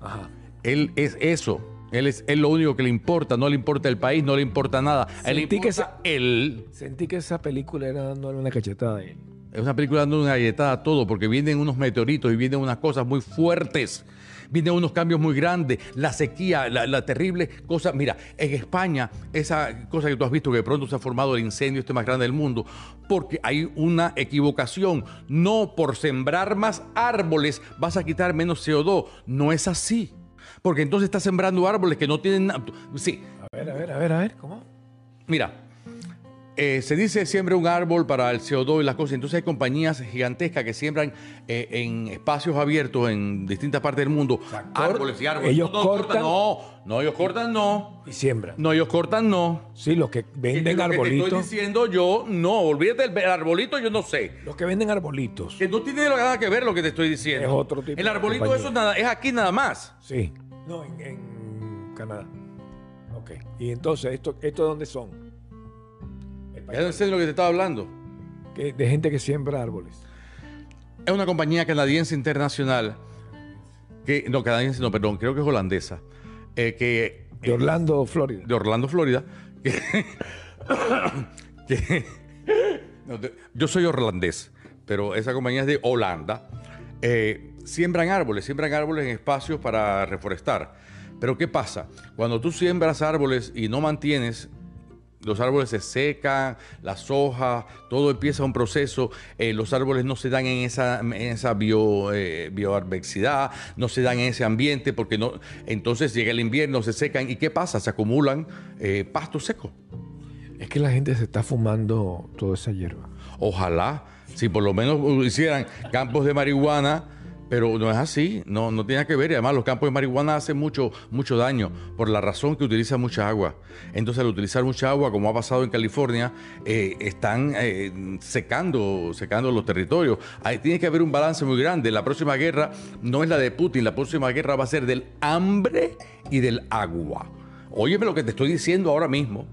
Ajá. Él es eso. Él es, es lo único que le importa. No le importa el país, no le importa nada. Él Sentí importa que esa- él. Sentí que esa película era dándole una cachetada a él. Es una película dando una galletada a todo, porque vienen unos meteoritos y vienen unas cosas muy fuertes. Vienen unos cambios muy grandes. La sequía, la, la terrible cosa. Mira, en España, esa cosa que tú has visto que de pronto se ha formado el incendio este más grande del mundo, porque hay una equivocación. No por sembrar más árboles vas a quitar menos CO2. No es así. Porque entonces estás sembrando árboles que no tienen nada. Sí, A ver, a ver, a ver, a ver, ¿cómo? Mira, eh, se dice siembra un árbol para el CO2 y las cosas. Entonces hay compañías gigantescas que siembran eh, en espacios abiertos en distintas partes del mundo árboles y árboles. ellos no, no, cortan- No, no, ellos cortan no. Y siembra. No, ellos cortan no. Sí, los que Es que venden lo que te estoy arbolitos. diciendo yo, no, olvídate del arbolito, yo no sé. Los que venden arbolitos. Que no tiene nada que ver lo que te estoy diciendo. Es otro tipo El de arbolito compañía. eso es, nada, es aquí nada más. Sí. No, en, en Canadá. Ok. Y entonces, ¿esto, esto dónde son? Ya no sé de lo que te estaba hablando. Que- de gente que siembra árboles. Es una compañía canadiense internacional que no canadiense no perdón creo que es holandesa eh, que De Orlando, Florida. de Orlando Florida que, que- no, yo soy holandés pero esa compañía es de Holanda Eh, siembran árboles siembran árboles en espacios para reforestar pero qué pasa cuando tú siembras árboles y no mantienes los árboles se secan, las hojas, todo empieza un proceso, eh, los árboles no se dan en esa, en esa bio, eh, bioadversidad, no se dan en ese ambiente, porque no, entonces llega el invierno, se secan, ¿y qué pasa? Se acumulan eh, pastos secos. Es que la gente se está fumando toda esa hierba. Ojalá, si por lo menos hicieran campos de marihuana, pero no es así, no, no tiene que ver. Y además los campos de marihuana hacen mucho, mucho daño por la razón que utilizan mucha agua. Entonces al utilizar mucha agua, como ha pasado en California, eh, están eh, secando, secando los territorios. Ahí tiene que haber un balance muy grande. La próxima guerra no es la de Putin, la próxima guerra va a ser del hambre y del agua. Óyeme lo que te estoy diciendo ahora mismo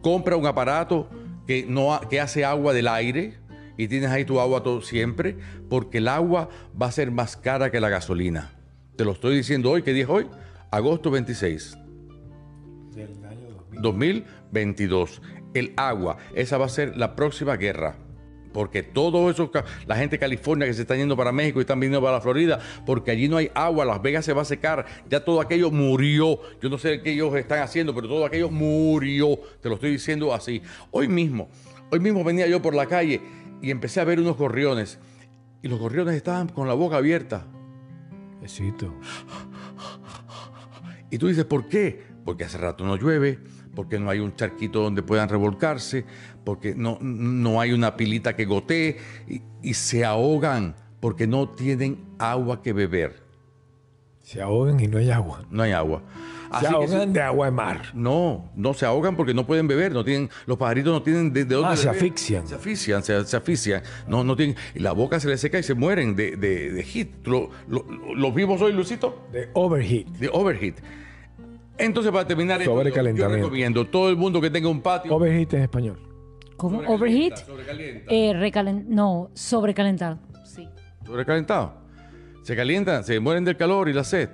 compra un aparato que, no, que hace agua del aire y tienes ahí tu agua todo siempre, porque el agua va a ser más cara que la gasolina. Te lo estoy diciendo hoy, ¿qué día es hoy? Agosto 26. 2022. El agua, esa va a ser la próxima guerra. Porque todo eso, la gente de California que se está yendo para México y están viniendo para la Florida, porque allí no hay agua, Las Vegas se va a secar, ya todo aquello murió. Yo no sé qué ellos están haciendo, pero todo aquello murió. Te lo estoy diciendo así. Hoy mismo, hoy mismo venía yo por la calle y empecé a ver unos gorriones. Y los gorriones estaban con la boca abierta. Besito. Y tú dices, ¿por qué? Porque hace rato no llueve, porque no hay un charquito donde puedan revolcarse, porque no, no hay una pilita que gotee y, y se ahogan porque no tienen agua que beber. Se ahogan y no hay agua. No hay agua. Se Así ahogan de agua de mar. no, no se ahogan porque no pueden beber, no tienen, los pajaritos no tienen de, de dónde Ah, se asfixian. Se asfixian, se, se asfixian. No, no tienen, y la boca se les seca y se mueren de, de, de heat. ¿Lo, lo, lo vimos hoy, Lucito? De overheat. De overheat. Entonces, para terminar, esto, yo- Sobrecalentamiento. recomiendo todo el mundo que tenga un patio. Overheat en español. ¿Cómo? ¿Overheat? sobrecalienta. Eh, recalen- no, sobrecalentar. Sí. Sobrecalentado. Se calientan, se mueren del calor y la sed.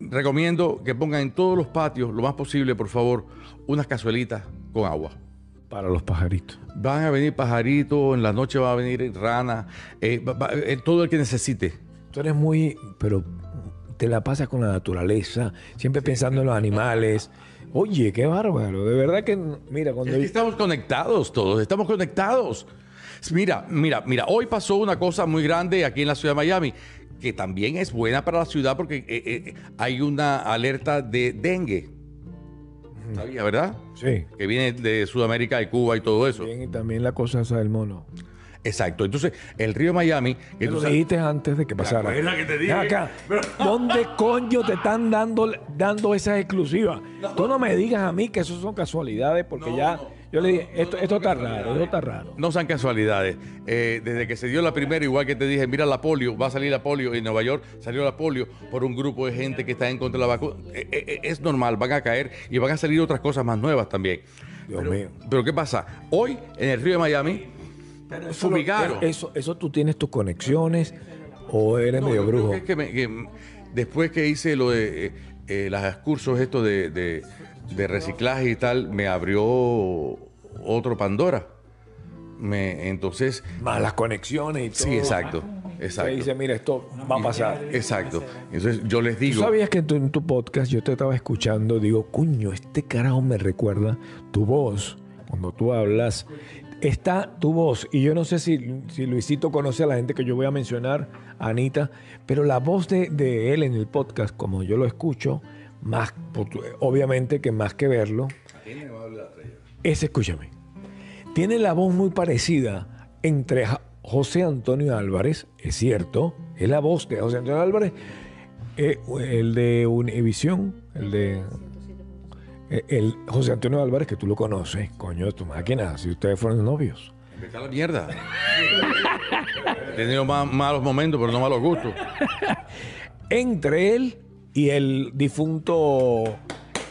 Recomiendo que pongan en todos los patios, lo más posible, por favor, unas cazuelitas con agua. Para los pajaritos. Van a venir pajaritos, en la noche va a venir rana, eh, va- va- eh, todo el que necesite. Tú eres muy, pero te la pasas con la naturaleza, siempre pensando en los animales. Oye, qué bárbaro. De verdad que, mira, cuando... Es que estamos conectados todos, estamos conectados. Mira, mira, mira, hoy pasó una cosa muy grande aquí en la ciudad de Miami, que también es buena para la ciudad porque eh, eh, hay una alerta de dengue. Sabía, ¿verdad? Sí. Que viene de Sudamérica, y Cuba y todo eso. Bien, y también la cosa esa del mono. Exacto. Entonces, el río Miami, que tú lo sabes- dijiste antes de que pasara. acuerdas que te dije? Acá, Pero- ¿Dónde coño te están dando, dando esas exclusivas? Tú no me digas a mí que eso son casualidades, porque No, ya. no. Yo le dije, esto, esto está raro, esto está raro. No son casualidades. Eh, desde que se dio la primera, igual que te dije, mira la polio, va a salir la polio. En Nueva York salió la polio por un grupo de gente que está en contra de la vacuna. Eh, eh, es normal, van a caer y van a salir otras cosas más nuevas también. Dios pero, mío. pero ¿qué pasa? Hoy, en el río de Miami, fumigaron. Eso, eso tú tienes tus conexiones o eres No, medio brujo. que es que me- que, después que hice lo de los cursos estos de, de- de reciclaje y tal, me abrió otro Pandora. Me, entonces, Más las conexiones y todo. sí, exacto, exacto. dice, mira, esto va a pasar. Exacto. Entonces yo les ¿Tú digo, sabías que en tu, en tu podcast yo te estaba escuchando? Digo, cuño, este carajo me recuerda tu voz. Cuando tú hablas, está tu voz. Y yo no sé si, si Luisito conoce a la gente que yo voy a mencionar, Anita, pero la voz de, de él en el podcast, como yo lo escucho, más, obviamente que más que verlo, es, escúchame, tiene la voz muy parecida entre José Antonio Álvarez, es cierto, es la voz de José Antonio Álvarez, eh, el de Univisión, el de eh, el José Antonio Álvarez, que tú lo conoces, coño de tu máquina, si ustedes fueron novios. a la mierda. He tenido ma- malos momentos, pero no malos gustos. Entre él y el difunto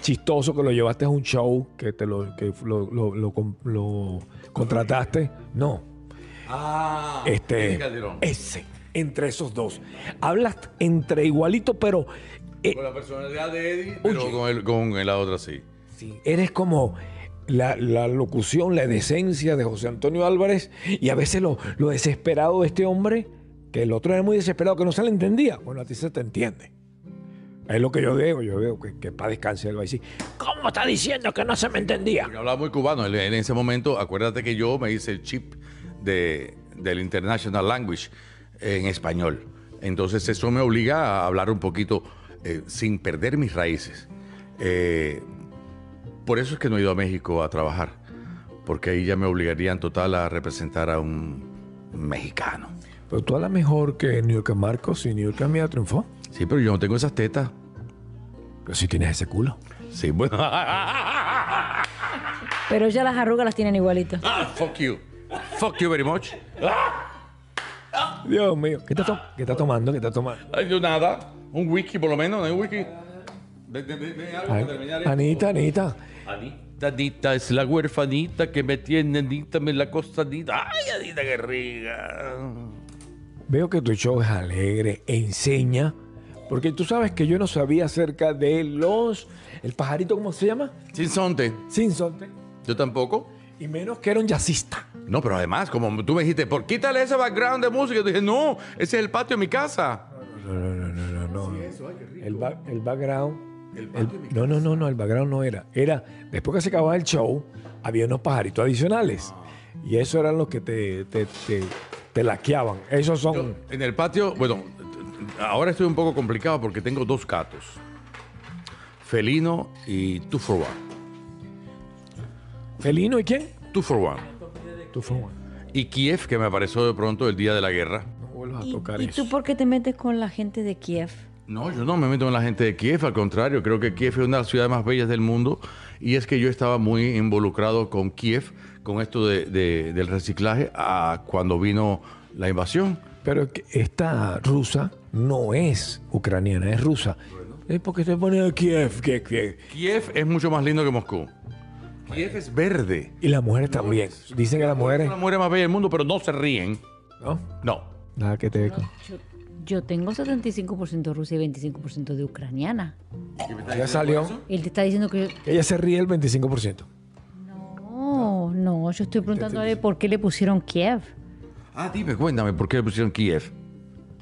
chistoso que lo llevaste a un show, que te lo, que lo, lo- lo lo contrataste, no. Ah, Este, ese, entre esos dos. Hablas entre igualito, pero eh, Con la personalidad de Eddie, pero Oye. con, el, con la otra sí. sí, eres como la, la locución, la decencia de José Antonio Álvarez y a veces lo, lo desesperado de este hombre, que el otro era muy desesperado, que no se le entendía. Bueno, a ti se te entiende. Es lo que yo veo, yo veo que, que para descansar va a decir, ¿cómo está diciendo que no se me entendía? Porque hablaba muy cubano. Él- En ese momento, acuérdate que yo me hice el chip de, del International Language en español. Entonces eso me obliga a hablar un poquito eh, sin perder mis raíces. Eh, por eso es que no he ido a México a trabajar, porque ahí ya me obligarían total a representar a un mexicano. Pero tú hablas mejor que New York Marcos y New York Mía triunfó. Sí, pero yo no tengo esas tetas. Pero si tienes ese culo. Sí, bueno. Pero ya las arrugas las tienen igualitas. Ah, fuck you. Fuck you very much. Dios mío, ¿qué estás to- qué estás tomando? ¿Qué estás tomando? Ay, yo nada. Un whisky por lo menos, ¿no hay whisky? Ven, ven, algo para terminar esto. Anita, Anita. Anita, Anita es la huerfanita que me tiene, Anita me la costanita. Ay, Anita, qué rica. Veo que tu show es alegre, enseña. Porque tú sabes que yo no sabía acerca de los. El pajarito, ¿cómo se llama? Sin sonte. Sin sonte. Yo tampoco. Y menos que era un jazzista. No, pero además, como tú me dijiste, por quítale ese background de música, yo dije, no, ese es el patio de mi casa. No, no, no, no, no. no. El, ba- el background. el- no, no, no, no, el background no era. Era, después que se acababa el show, había unos pajaritos adicionales. Y eso eran los que te, te, te, te laqueaban. Esos son. Yo, en el patio, bueno, ahora estoy un poco complicado porque tengo dos gatos. Felino y Two for One. ¿Felino y quién? Two for One. Tú fue bueno. Y Kiev, que me apareció de pronto el día de la guerra. No vuelvas a ¿Y, tocar y eso. tú por qué te metes con la gente de Kiev? No, yo no me meto en la gente de Kiev, al contrario, creo que Kiev es una de las ciudades más bellas del mundo y es que yo estaba muy involucrado con Kiev, con esto de- de- del reciclaje, a cuando vino la invasión. Pero esta rusa no es ucraniana, es rusa. Es porque te pone Kiev, Kiev, Kiev. Kiev es mucho más lindo que Moscú. Kiev es verde. Y las mujeres también. Dicen que las Es mujeres. la mujer más bella del mundo, pero no se ríen. ¿No? No. Nada que te con. Yo, yo tengo 75% rusa y 25% de ucraniana. Ya salió. Él te está diciendo que... Ella se ríe el 25%. No, no, yo estoy preguntándole por qué le pusieron Kiev. Ah, dime, cuéntame, ¿por qué le pusieron Kiev?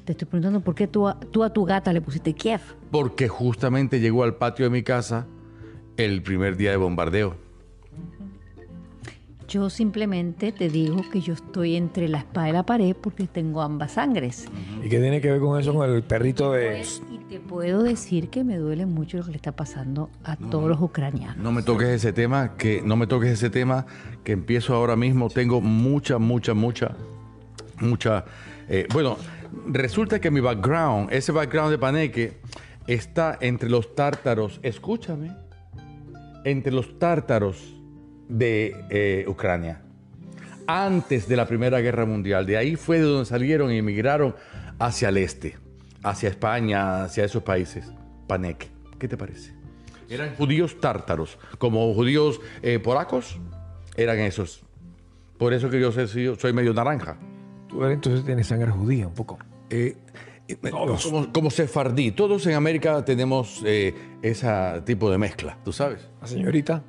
Te estoy preguntando por qué tú a, tú a tu gata le pusiste Kiev. Porque justamente llegó al patio de mi casa el primer día de bombardeo. Yo simplemente te digo que yo estoy entre la espada y la pared porque tengo ambas sangres. ¿Y qué tiene que ver con eso, con el perrito de... Y te puedo decir que me duele mucho lo que le está pasando a todos los ucranianos. No me toques ese tema, que no me toques ese tema, que empiezo ahora mismo. Tengo mucha, mucha, mucha, mucha. eh, bueno, resulta que mi background, ese background de Paneque, está entre los tártaros. Escúchame, entre los tártaros de eh, Ucrania. Antes de la Primera Guerra Mundial. De ahí fue de donde salieron y emigraron hacia el este, hacia España, hacia esos países. Paneque, ¿qué te parece? Eran judíos tártaros, como judíos eh, polacos, eran esos. Por eso que yo yo soy medio naranja. Tú entonces tienes sangre judía un poco. Eh, eh, como, como sefardí. Todos en América tenemos eh, ese tipo de mezcla, ¿tú sabes? La señorita,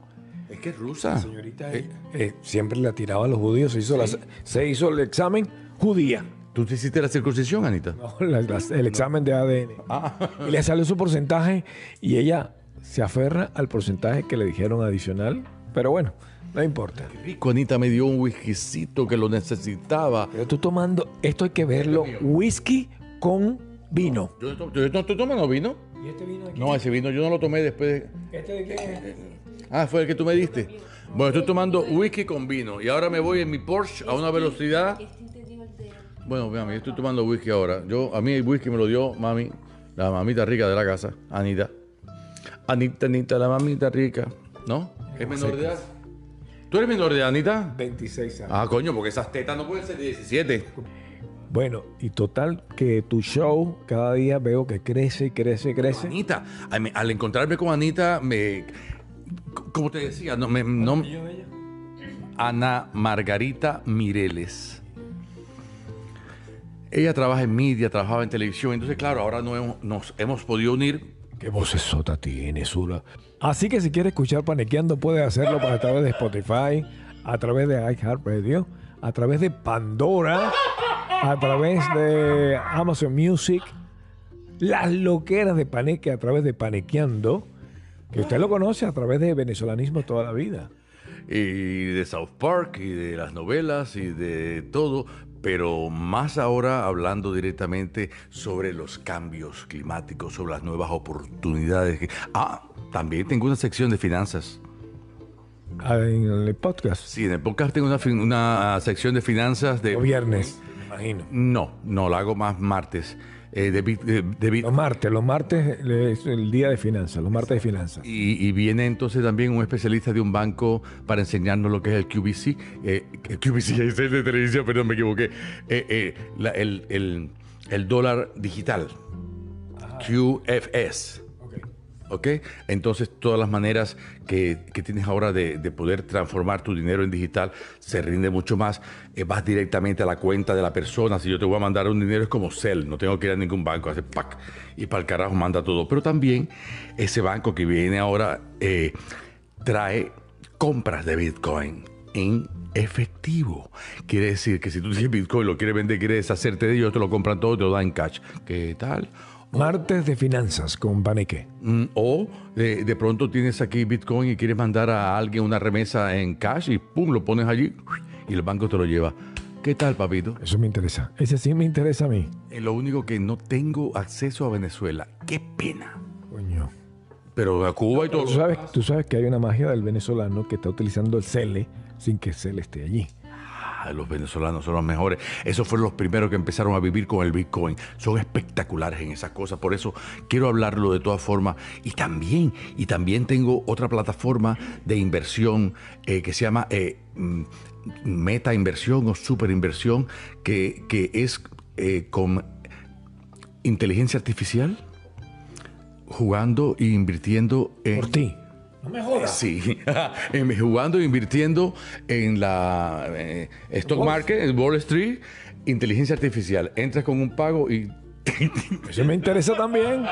Es que es rusa. señorita eh, siempre le tiraba a los judíos. Se hizo, la- se hizo el examen judía. ¿Tú te hiciste la circuncisión, Anita? No, la- la- el examen de ADN. Ah. Y le salió su porcentaje y ella se aferra al porcentaje que le dijeron adicional. Pero bueno, no importa. Rico, Anita me dio un whiskycito que lo necesitaba. Pero tú tomando, esto hay que verlo, whisky con vino. Yo, no- yo no estoy tomando vino. ¿Y este vino aquí? No, ese vino yo no lo tomé después de... ¿Este de qué? Ah, fue el que tú me diste. Bueno, estoy tomando whisky con vino y ahora me voy en mi Porsche a una velocidad. Bueno, mami, yo estoy tomando whisky ahora. Yo, a mí el whisky me lo dio mami, la mamita rica de la casa, Anita. Anita, Anita, la mamita rica. ¿No? ¿Es menor de edad? ¿Tú eres menor de edad, Anita? 26 años. Ah, coño, porque esas tetas no pueden ser de 17. Bueno, y total que tu show cada día veo que crece y crece y crece. Anita, al, al encontrarme con Anita, me. Como te decía, no, me, no, Ana Margarita Mireles. Ella trabaja en media, trabajaba en televisión, entonces claro, ahora no hemos- nos hemos podido unir. Qué vocesota tiene, Zula. Así que si quieres escuchar Panequeando, puedes hacerlo a través de Spotify, a través de iHeartRadio, a través de Pandora, a través de Amazon Music, las loqueras de Paneque a través de Panequeando, que usted lo conoce a través de venezolanismo toda la vida. y de South Park y de las novelas y de todo, pero más ahora hablando directamente sobre los cambios climáticos, sobre las nuevas oportunidades. Ah, también tengo una sección de finanzas. Ah, En el podcast, Sí, en el podcast tengo una, sección de finanzas de... los viernes, me imagino. No, no, la hago más martes. Eh, de, bit- de- de bit- Los martes, los martes es el día de finanzas, los martes de finanzas. Y, y viene entonces también un especialista de un banco para enseñarnos lo que es el QVC. eh, el QVC es el de televisión, perdón, me equivoqué. Eh, la- el, el- el dólar digital. QFS. ¿Ok? Entonces, todas las maneras que, que tienes ahora de, de poder transformar tu dinero en digital se rinde mucho más. Eh, vas directamente a la cuenta de la persona. Si yo te voy a mandar un dinero, es como Cell. No tengo que ir a ningún banco. Hace pack y para el carajo manda todo. Pero también ese banco que viene ahora eh, trae compras de Bitcoin en efectivo. Quiere decir que si tú tienes Bitcoin, lo quieres vender, quieres deshacerte de ellos, te lo compran todo te lo dan en cash. ¿Qué tal? Martes de finanzas con Paneque. Mm, O de, de pronto tienes aquí Bitcoin y quieres mandar a alguien una remesa en cash y pum, lo pones allí y el banco te lo lleva. ¿Qué tal, papito? Eso me interesa. Ese sí me interesa a mí. Es lo único que no tengo acceso a Venezuela. Qué pena. Coño. Pero a Cuba y todo. Tú sabes, tú sabes que hay una magia del venezolano que está utilizando el CELE sin que el CELE esté allí. Ah, los venezolanos son los mejores. Esos fueron los primeros que empezaron a vivir con el Bitcoin. Son espectaculares en esas cosas. Por eso quiero hablarlo de todas formas. Y también, y también tengo otra plataforma de inversión eh, que se llama eh, mm, Meta Inversión o Super Inversión, que, que es eh, con inteligencia artificial jugando e invirtiendo en... Por ti. Sí, en- jugando e invirtiendo en la eh, stock market, en Wall Street, inteligencia artificial. Entras con un pago y... Ese me interesa también.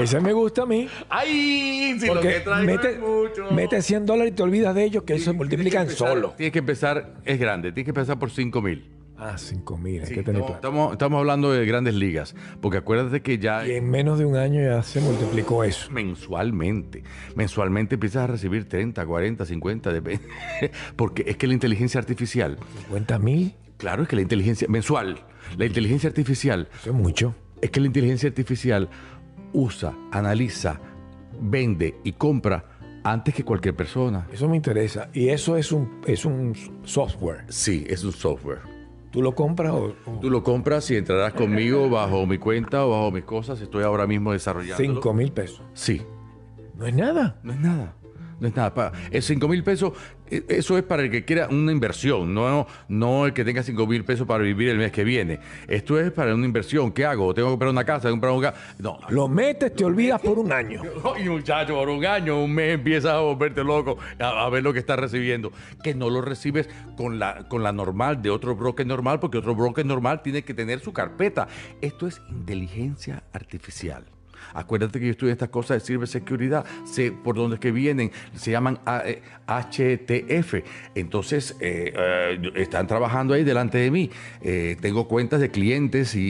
Ese me gusta a mí. ¡Ay! Si lo Porque que traigo mete, es mucho. mete 100 dólares y te olvidas de ellos, que eso se multiplican que empezar- solo. Tienes que empezar, es grande, tienes que empezar por 5 mil. Ah, 5 mil, hay Sí, que tener estamos, estamos- estamos hablando de grandes ligas, porque acuérdate que ya Y en menos de un año ya se multiplicó eso. mensualmente, mensualmente empiezas a recibir 30, 40, 50, depende. porque es que la inteligencia artificial, 50 mil, claro, es que la inteligencia mensual, la inteligencia artificial eso es mucho. es que la inteligencia artificial usa, analiza, vende y compra antes que cualquier persona. Eso me interesa. Y eso es un, es un software. Sí, es un software. ¿Tú lo compras o, o Tú lo compras y entrarás conmigo bajo mi cuenta o bajo mis cosas. Estoy ahora mismo desarrollando. 5 mil pesos? Sí, No es nada. no es nada. No es nada. Pa- Es 5 mil pesos, eh, eso es para el que quiera una inversión, no, no el que tenga 5 mil pesos para vivir el mes que viene. Esto es para una inversión. ¿Qué hago? ¿Tengo que comprar una casa? ¿Tengo que comprar un No. Lo metes, te olvidas por un año. Y muchacho, por un año, un mes empiezas a volverte loco a, a ver lo que estás recibiendo. Que no lo recibes con la, con la normal de otro broker normal, porque otro broker normal tiene que tener su carpeta. Esto es inteligencia artificial. Acuérdate que yo estudié estas cosas de ciberseguridad, sé por dónde es que vienen, se llaman A- eh, HTF. Entonces, eh, eh, están trabajando ahí delante de mí. Eh, tengo cuentas de clientes y,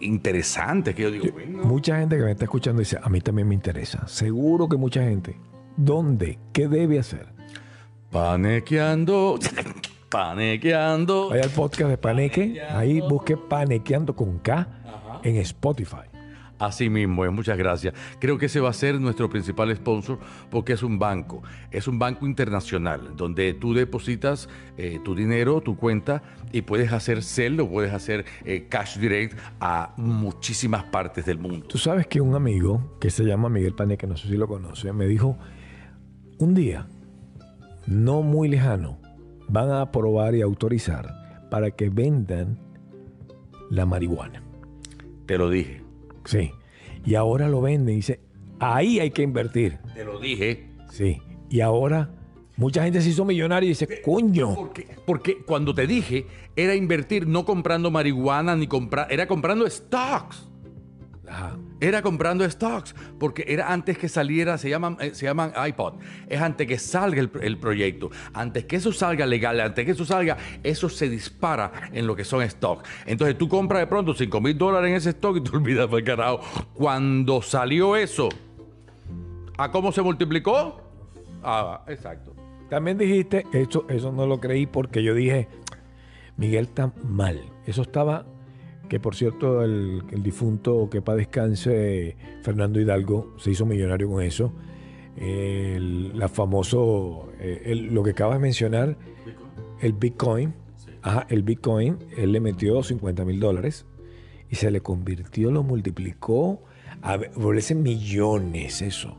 y interesantes que yo digo, "Bueno". Mucha gente que me está escuchando dice, a mí también me interesa. Seguro que mucha gente. ¿Dónde? ¿Qué debe hacer? Panequeando, panequeando. Vaya al podcast de Paneque, ahí busque Panequeando con K en Spotify. Así mismo muchas gracias. Creo que ese va a ser nuestro principal sponsor porque es un banco, es un banco internacional donde tú depositas eh, tu dinero, tu cuenta y puedes hacer sell o puedes hacer eh, cash direct a muchísimas partes del mundo. Tú sabes que un amigo que se llama Miguel Paneque, no sé si lo conoce, me dijo, un día, no muy lejano, van a aprobar y autorizar para que vendan la marihuana. Te lo dije, Sí. Y ahora lo venden y dice, ahí hay que invertir. te lo dije. Sí. Y ahora mucha gente se hizo millonaria y dice, coño. Porque, porque cuando te dije era invertir no comprando marihuana ni comprar, era comprando stocks. Era comprando stocks, porque era antes que saliera, se llaman, eh, se llaman iPod, es antes que salga el, el proyecto, antes que eso salga legal, antes que eso salga, eso se dispara en lo que son stocks. Entonces tú compras de pronto 5 mil dólares en ese stock y te olvidas del carajo. Cuando salió eso, ¿a cómo se multiplicó? Ah, exacto. También dijiste, eso, eso no lo creí porque yo dije, Miguel está mal. Eso estaba, que por cierto, el, el difunto que para descanse, Fernando Hidalgo, se hizo millonario con eso. El, la famoso, eh, el- lo que acabas de mencionar, el Bitcoin. Ajá, el Bitcoin, él le metió 50 mil dólares y se le convirtió, lo multiplicó a volverse millones, eso.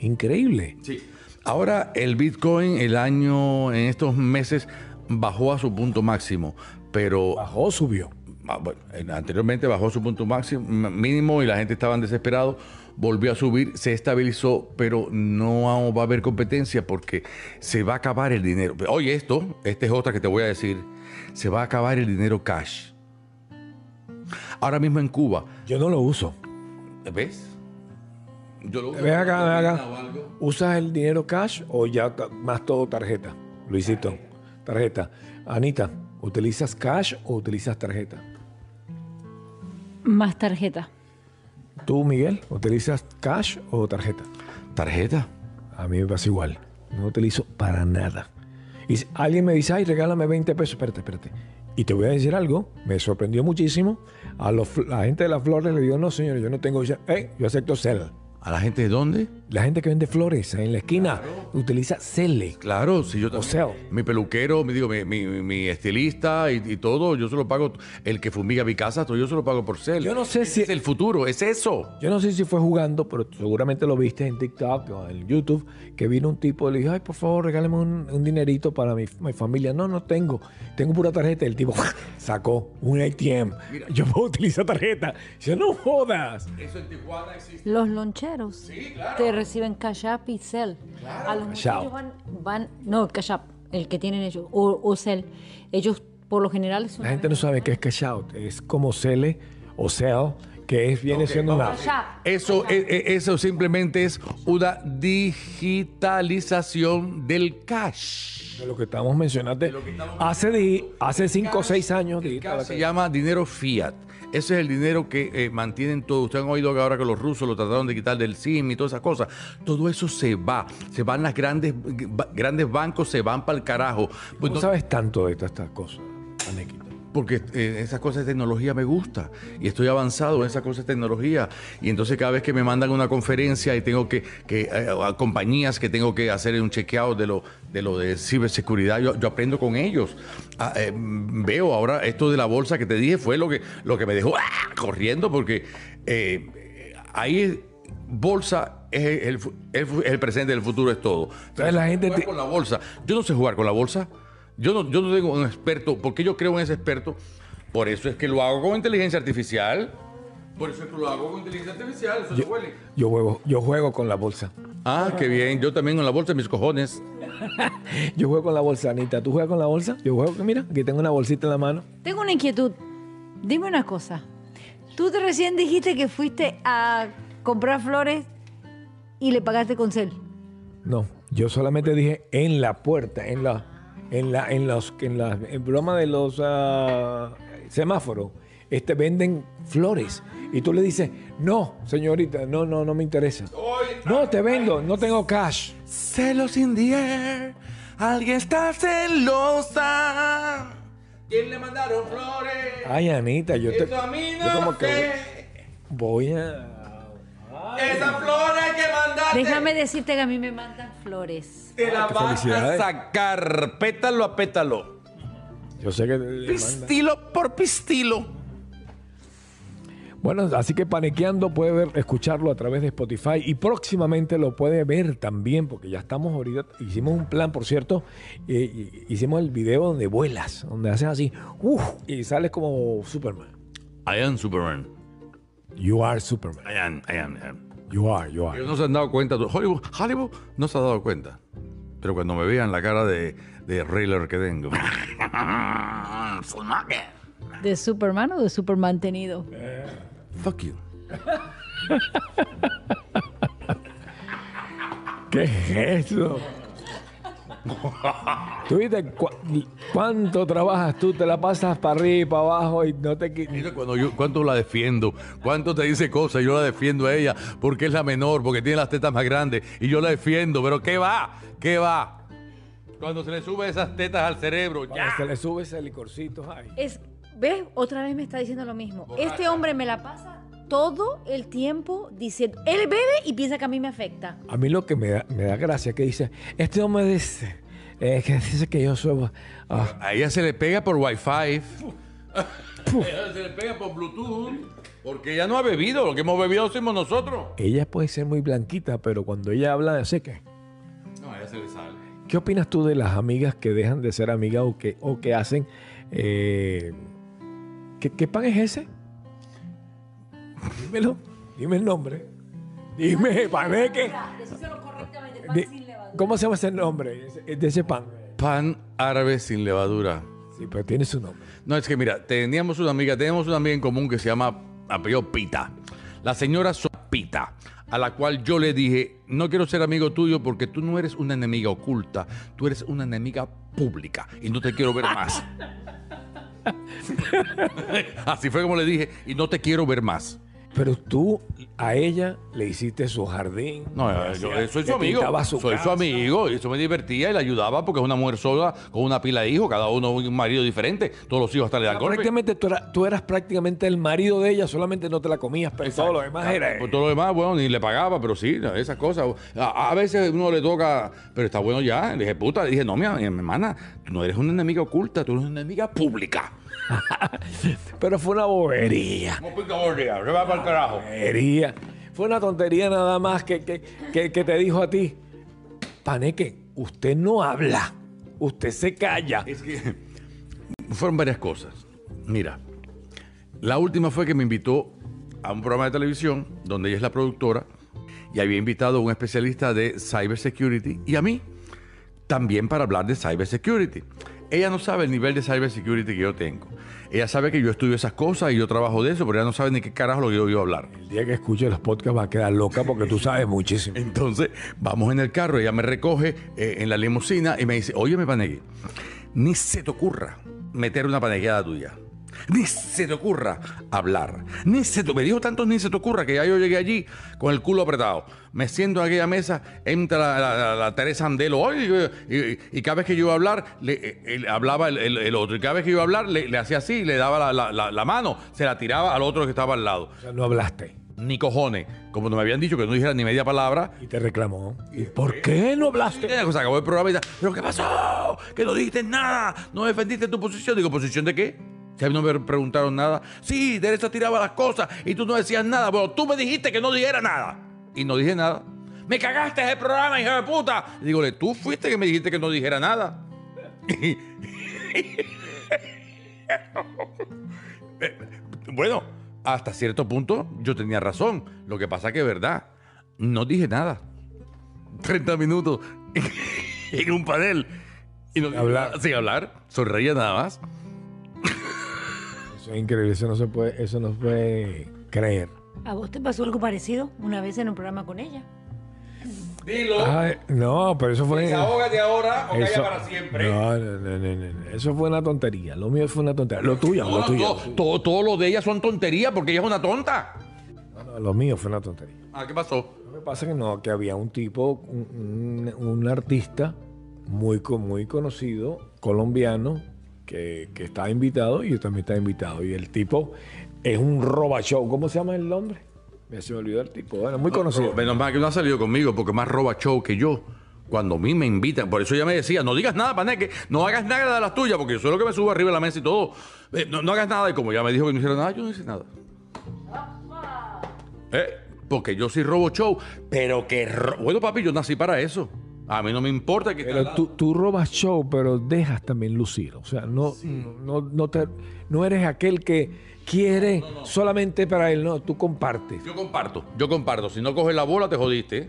Increíble. Sí. Ahora el Bitcoin el año, en estos meses, bajó a su punto máximo, pero Bajó, subió. Ah, bueno, anteriormente bajó su punto máximo mínimo y la gente estaba desesperado, volvió a subir, se estabilizó, pero no va a haber competencia porque se va a acabar el dinero. Oye, esto, esta es otra que te voy a decir, se va a acabar el dinero cash. Ahora mismo en Cuba, Yo no lo uso. ¿ves? Yo lo uso Ven acá, ven acá. ¿Usas el dinero cash o ya más todo tarjeta? Luisito, tarjeta. Anita, ¿utilizas cash o utilizas tarjeta? Más tarjeta. ¿Tú, Miguel, utilizas cash o tarjeta? Tarjeta. A mí me pasa igual. No utilizo para nada. Y si alguien me dice, ay, regálame 20 pesos. Espérate, espérate. Y te voy a decir algo. Me sorprendió muchísimo. A los la gente de las flores le digo, no, señor, yo no tengo... Eh, yo acepto Cel. ¿A la gente de dónde? La gente que vende flores en la esquina utiliza Cele. Claro, si yo también. sea- mi peluquero, mi, digo, mi, mi- mi estilista y, y todo, yo se lo pago. El que fumiga mi casa, todo yo se lo pago por cel. Yo no sé Ese si- Es el futuro, es eso. Yo no sé si fue jugando, pero seguramente lo viste en TikTok o en YouTube, que vino un tipo y le dijo, ay, por favor, regálame un, un dinerito para mi, mi familia. No, no tengo. Tengo pura tarjeta. El tipo sacó un ATM. Yo puedo utilizar tarjeta. Yo no jodas. Eso en Tijuana existe. Los loncheros te reciben Cash App y Cel. A los muchachos van, van, no, Cash App, el que tienen ellos, o, o Cel. Ellos, por lo general, es La gente no sabe qué es cash out. Es como Cele o Cell, que es, viene siendo una... Eso, e- e- eso simplemente es una digitalización del cash. De lo que estamos mencionando. Hace, di- hace cinco o seis años. El cash se llama dinero fiat. Ese es el dinero que eh, mantienen todo. Ustedes han oído que ahora que los rusos lo trataron de quitar del SIM y todas esas cosas. Todo eso se va. Se van las grandes, grandes bancos, se van para el carajo. Pues ¿Cómo no- sabes tanto de todas estas cosas? Porque eh, esas cosas de tecnología me gusta y estoy avanzado en esas cosas de tecnología. Y entonces cada vez que me mandan una conferencia y tengo que, que eh, a compañías que tengo que hacer un chequeado de lo de, lo de ciberseguridad, yo, yo aprendo con ellos. Ah, eh, veo ahora esto de la bolsa que te dije fue lo que, lo que me dejó ¡ah! corriendo porque ahí bolsa es el, presente, el futuro es todo. Entonces la gente Jugar te- con la bolsa. Yo no sé jugar con la bolsa. Yo no, yo no tengo un experto. porque yo creo en ese experto? Por eso es que lo hago con inteligencia artificial. Por eso es que lo hago con inteligencia artificial. Eso se huele. Yo juego, yo juego con la bolsa. Ah, qué bien. Yo también con la bolsa mis cojones. Yo juego con la bolsa, Anita. ¿Tú juegas con la bolsa? Yo juego, mira, aquí tengo una bolsita en la mano. Tengo una inquietud. Dime una cosa. Tú te recién dijiste que fuiste a comprar flores y le pagaste con cel. No, yo solamente dije en la puerta, en la, en la, en los, en la en broma de los ah, semáforos, este venden flores y tú le dices, no, señorita, no, no, no me interesa. No, te vendo, no tengo cash. Celos in the air. Alguien está celosa. ¿Quién le mandaron flores? Ay, Anita, yo te, Eso a mí yo como que voy a, Esa flor hay que mandarte. Déjame decirte que a mí me mandan flores. Te la vas a felicidades. sacar pétalo a pétalo. yo sé que. Pistilo por pistilo. Bueno, así que Panequeando puede ver, escucharlo a través de Spotify y próximamente lo puede ver también, porque ya estamos ahorita, hicimos un plan, por cierto, eh, hicimos el video donde vuelas, donde haces así, uf, y sales como Superman. I am Superman. You are Superman. I am, I am, I am. You are, you are. Ellos no se han dado cuenta. Hollywood, Hollywood no se ha dado cuenta. Pero cuando me vean la cara de, de Railer que tengo. ¿De Superman o de Superman tenido? Fuck you. ¿Qué es eso? ¿Tú viste cu- cuánto trabajas tú? Te la pasas para arriba y para abajo y no te... Mira cuando yo, cuánto la defiendo, cuánto te dice cosas, yo la defiendo a ella porque es la menor, porque tiene las tetas más grandes y yo la defiendo, pero ¿qué va? ¿Qué va? Cuando se le sube esas tetas al cerebro, Cuando ya. se le sube ese licorcito, ay. Es, ¿Ves? Otra vez me está diciendo lo mismo. Este hombre me la pasa todo el tiempo diciendo, él bebe y piensa que a mí me afecta. A mí lo que me da, me da gracia es que dice, este hombre dice, eh, que dice que yo soy... ah, A ella se le pega por Wi-Fi. A ella se le pega por Bluetooth. Porque ella no ha bebido, lo que hemos bebido somos nosotros. ella puede ser muy blanquita, pero cuando ella habla, sé que... No, a ella se le sale. ¿Qué opinas tú de las amigas que dejan de ser amigas o que, o que hacen... eh, ¿qué, ¿Qué pan es ese? Dímelo, dime el nombre. Dime, paneque. Di- ¿Cómo se llama ese nombre de ese pan? Pan árabe sin levadura. Sí, pero tiene su nombre. No, es que mira, teníamos una amiga, tenemos una amiga en común que se llama apellido Pita. La señora Sopita, a la cual yo le dije, no quiero ser amigo tuyo porque tú no eres una enemiga oculta, tú eres una enemiga pública y no te quiero ver más. Así fue como le dije, y no te quiero ver más. Pero tú a ella le hiciste su jardín. No, yo, soy su amigo. su soy su amigo y eso me divertía y le ayudaba porque es una mujer sola con una pila de hijos, cada uno un marido diferente. Todos los hijos hasta le dan golpe. Prácticamente tú, eras- tú eras prácticamente el marido de ella, solamente no te la comías, pero todo lo demás era. Por todo lo demás, bueno, ni le pagaba, pero sí, esas cosas. A, a veces uno le toca, pero está bueno ya. Le dije, puta, le dije, no, mi, mi hermana, tú no eres una enemiga oculta, tú eres una enemiga pública. Pero fue una bobería. ¿Cómo pica bordea? Se va para el carajo. Bobería. Fue una tontería nada más que, que, que- te dijo a ti. Paneque, usted no habla. Usted se calla. Fueron varias cosas. Mira, la última fue que me invitó a un programa de televisión donde ella es la productora y había invitado a un especialista de cybersecurity y a mí también para hablar de cybersecurity. ella no sabe el nivel de cybersecurity que yo tengo. Ella sabe que yo estudio esas cosas y yo trabajo de eso, pero ella no sabe ni qué carajo lo que yo a hablar. El día que escuche los podcasts va a quedar loca porque tú sabes muchísimo. Entonces, vamos en el carro, ella me recoge eh, en la limusina y me dice, oye, me panegue, ni se te ocurra meter una panegueada tuya. Ni se te ocurra hablar. Ni se te, me dijo tanto ni se te ocurra que ya yo llegué allí con el culo apretado. Me siento en aquella mesa, entra la, la- la- la Teresa Andelo, y, y- y cada vez que yo iba a hablar, le, eh, hablaba el, el- el otro. Y cada vez que yo iba a hablar, le, le hacía así, le daba la, mano, se la tiraba al otro que estaba al lado. O sea, no hablaste. Ni cojones. Como no me habían dicho que no dijera ni media palabra, Y te reclamó. ¿Y por qué no hablaste? Ya, Se acabó el programa y tal, ¿Pero qué pasó? Que no dijiste nada. No defendiste tu posición. Digo, ¿posición de qué? Si a mí no me preguntaron nada. Sí, Teresa tiraba las cosas y tú no decías nada. Bueno, tú me dijiste que no dijera nada. Y no dije nada. Me cagaste el programa, hijo de puta. Y dígole, tú fuiste que me dijiste que no dijera nada. bueno, hasta cierto punto yo tenía razón. Lo que pasa que es verdad. No dije nada. 30 minutos en un panel. Y no dije hablar. sin hablar. Sonreía nada más. Eso es increíble, eso no se puede, eso no se puede creer. ¿A vos te pasó algo parecido una vez en un programa con ella? Dilo. Ay, no, pero eso fue. Desahógate ahora o calla eso- para siempre. No, no, no, no, no, no. Eso fue una tontería. Lo mío fue una tontería. Lo tuyo, No, lo no, tuyo. todo, todo, todo lo de ella son tonterías porque ella es una tonta. No, no, lo mío fue una tontería. Ah, ¿qué pasó? Lo que pasa es que no, que había un tipo, un, un- un artista muy, muy conocido, colombiano, que, que estaba invitado y yo también estaba invitado. Y el tipo es un roba show. ¿Cómo se llama el nombre? Me se me olvidó el tipo. Bueno, muy conocido. Menos mal que no ha salido conmigo porque más roba show que yo. Cuando a mí me invitan, por eso ella me decía, no digas nada, paneque, no hagas nada de las tuyas, porque yo soy lo que me subo arriba de la mesa y todo. Eh, no, no hagas nada, y como ya me dijo que no hiciera nada, yo no hice nada. Eh, porque yo sí robo show, pero que... ro- Bueno, papi, yo nací para eso. A mí no me importa que... Pero tú, tú robas show, pero dejas también lucir. O sea, no, no, no, te, no eres aquel que quiere solamente para él, no, tú compartes. Yo comparto, yo comparto. Si no coges la bola, te jodiste. ¿eh?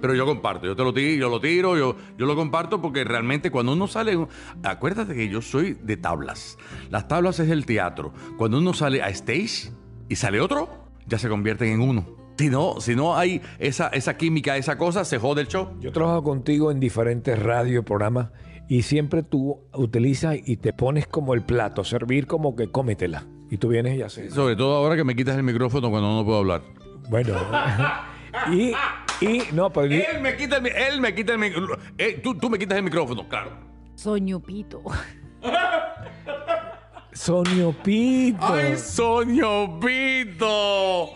Pero yo comparto, yo te lo tiro, yo lo tiro, yo, yo lo comparto porque realmente cuando uno sale, acuérdate que yo soy de tablas. Las tablas es el teatro. Cuando uno sale a stage y sale otro, ya se convierten en uno. Si no, si no hay esa, esa química, esa cosa, se jode el show. Yo trabajo contigo en diferentes radio programas y siempre tú utilizas y te pones como el plato, servir como que cómetela. Y tú vienes y haces. Sobre todo ahora que me quitas el micrófono cuando no puedo hablar. Bueno. y, y no, pero Él me quita el, él me quita el micrófono. tú, tú me quitas el micrófono, claro. Soñupito. Sonio Pito. ¡Ay, Soño Pito!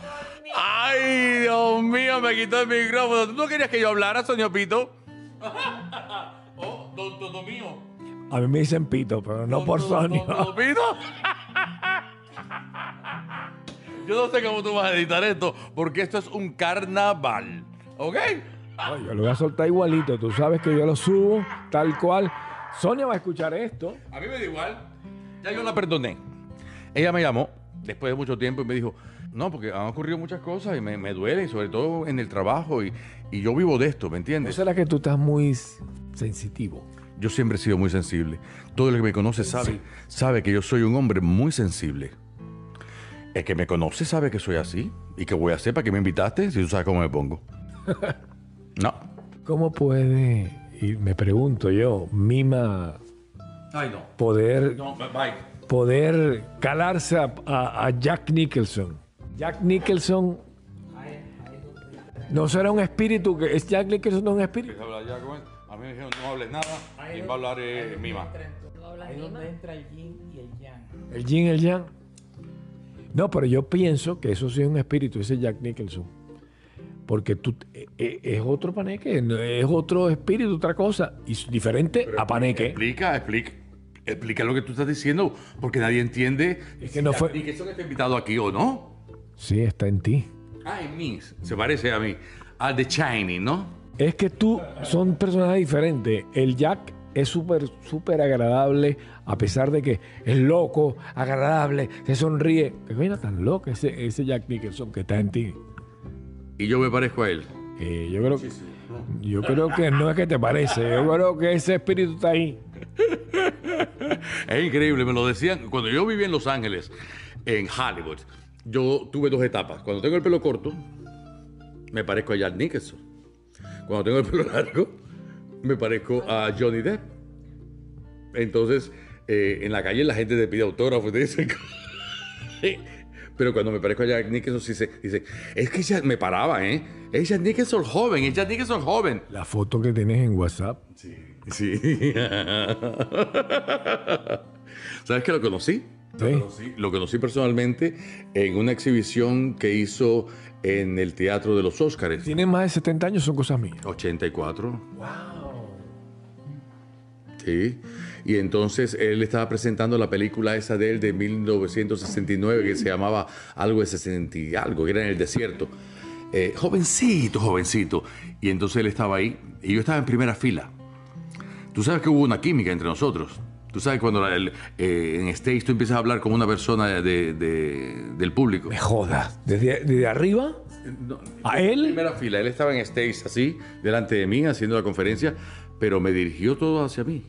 ¡Ay, Dios mío! Me quitó el micrófono. ¿Tú no querías que yo hablara, Soño Pito? oh, don Todo mío. A mí me dicen Pito, pero no por Sonio. ¿Don Pito? yo no sé cómo tú vas a editar esto, porque esto es un carnaval. ¿Ok? No, yo lo voy a soltar igualito. Tú sabes que yo lo subo tal cual. Sonia va a escuchar esto. A mí me da igual. Ya yo la perdoné. Ella me llamó después de mucho tiempo y me dijo, no, porque han ocurrido muchas cosas y me, me duele, sobre todo en el trabajo, y, y yo vivo de esto, ¿me ¿No entiendes? será que tú estás muy sensitivo? Yo siempre he sido muy sensible. Todo el que me conoce sabe, sabe que yo soy un hombre muy sensible. El que me conoce sabe que soy así. ¿Y qué voy a hacer para que me invitaste si tú sabes cómo me pongo? No. ¿Cómo puede, y me pregunto yo, Mima Ay, no. poder, No, bye. poder calarse a, a- a Jack Nicholson? Jack Nicholson no será un espíritu que es Jack Nicholson no es un espíritu. A mí me dijeron no hables nada. ¿Quién va a hablar es Mima? Ahí donde entra el yin y el yang. El yin, el yang. No, pero yo pienso que eso sí es un espíritu, ese Jack Nicholson. Porque tú, eh, eh, es otro paneque, es otro espíritu, otra cosa. Y es diferente a paneque. Explica, explica. Explica lo que tú estás diciendo, porque nadie entiende. Es que no fue- ¿Y que eso que está invitado aquí o no? Sí, está en ti. Ah, en mí. Se parece a mí. Al de Shining, ¿no? Es que tú son personajes diferentes. El Jack es súper, súper agradable, a pesar de que es loco, agradable, se sonríe. Qué vaina tan loca ese, ese Jack Nicholson que está en ti. Y yo me parezco a él. Eh, yo creo que yo creo que no es que te parece, yo creo que ese espíritu está ahí. Es increíble, me lo decían. Cuando yo vivía en Los Ángeles, en Hollywood, yo tuve dos etapas. Cuando tengo el pelo corto, me parezco a Jack Nicholson. Cuando tengo el pelo largo, me parezco a Johnny Depp. Entonces, eh, en la calle la gente te pide autógrafo y te dice... Pero cuando me parezco a Jack Nicholson, dice, dice es que ya me paraba, ¿eh? Es Jack Nicholson joven, es Jack Nicholson joven. La foto que tienes en WhatsApp. Sí. ¿Sabes que lo conocí? Lo, conocí, lo conocí personalmente en una exhibición que hizo en el Teatro de los Óscares. Tiene más de 70 años, son cosas mías. 84. Sí. Y entonces él estaba presentando la película esa de él de 1969 que se llamaba algo de 60 y algo, que era en el desierto. Eh, jovencito, jovencito. Y entonces él estaba ahí y yo estaba en primera fila. Tú sabes que hubo una química entre nosotros. Tú sabes cuando el- eh, en stage tú empiezas a hablar con una persona de- de- del público. Me jodas. Desde, desde arriba, No, ¿A en él? primera fila. Él estaba en stage así, delante de mí, haciendo la conferencia, pero me dirigió todo hacia mí.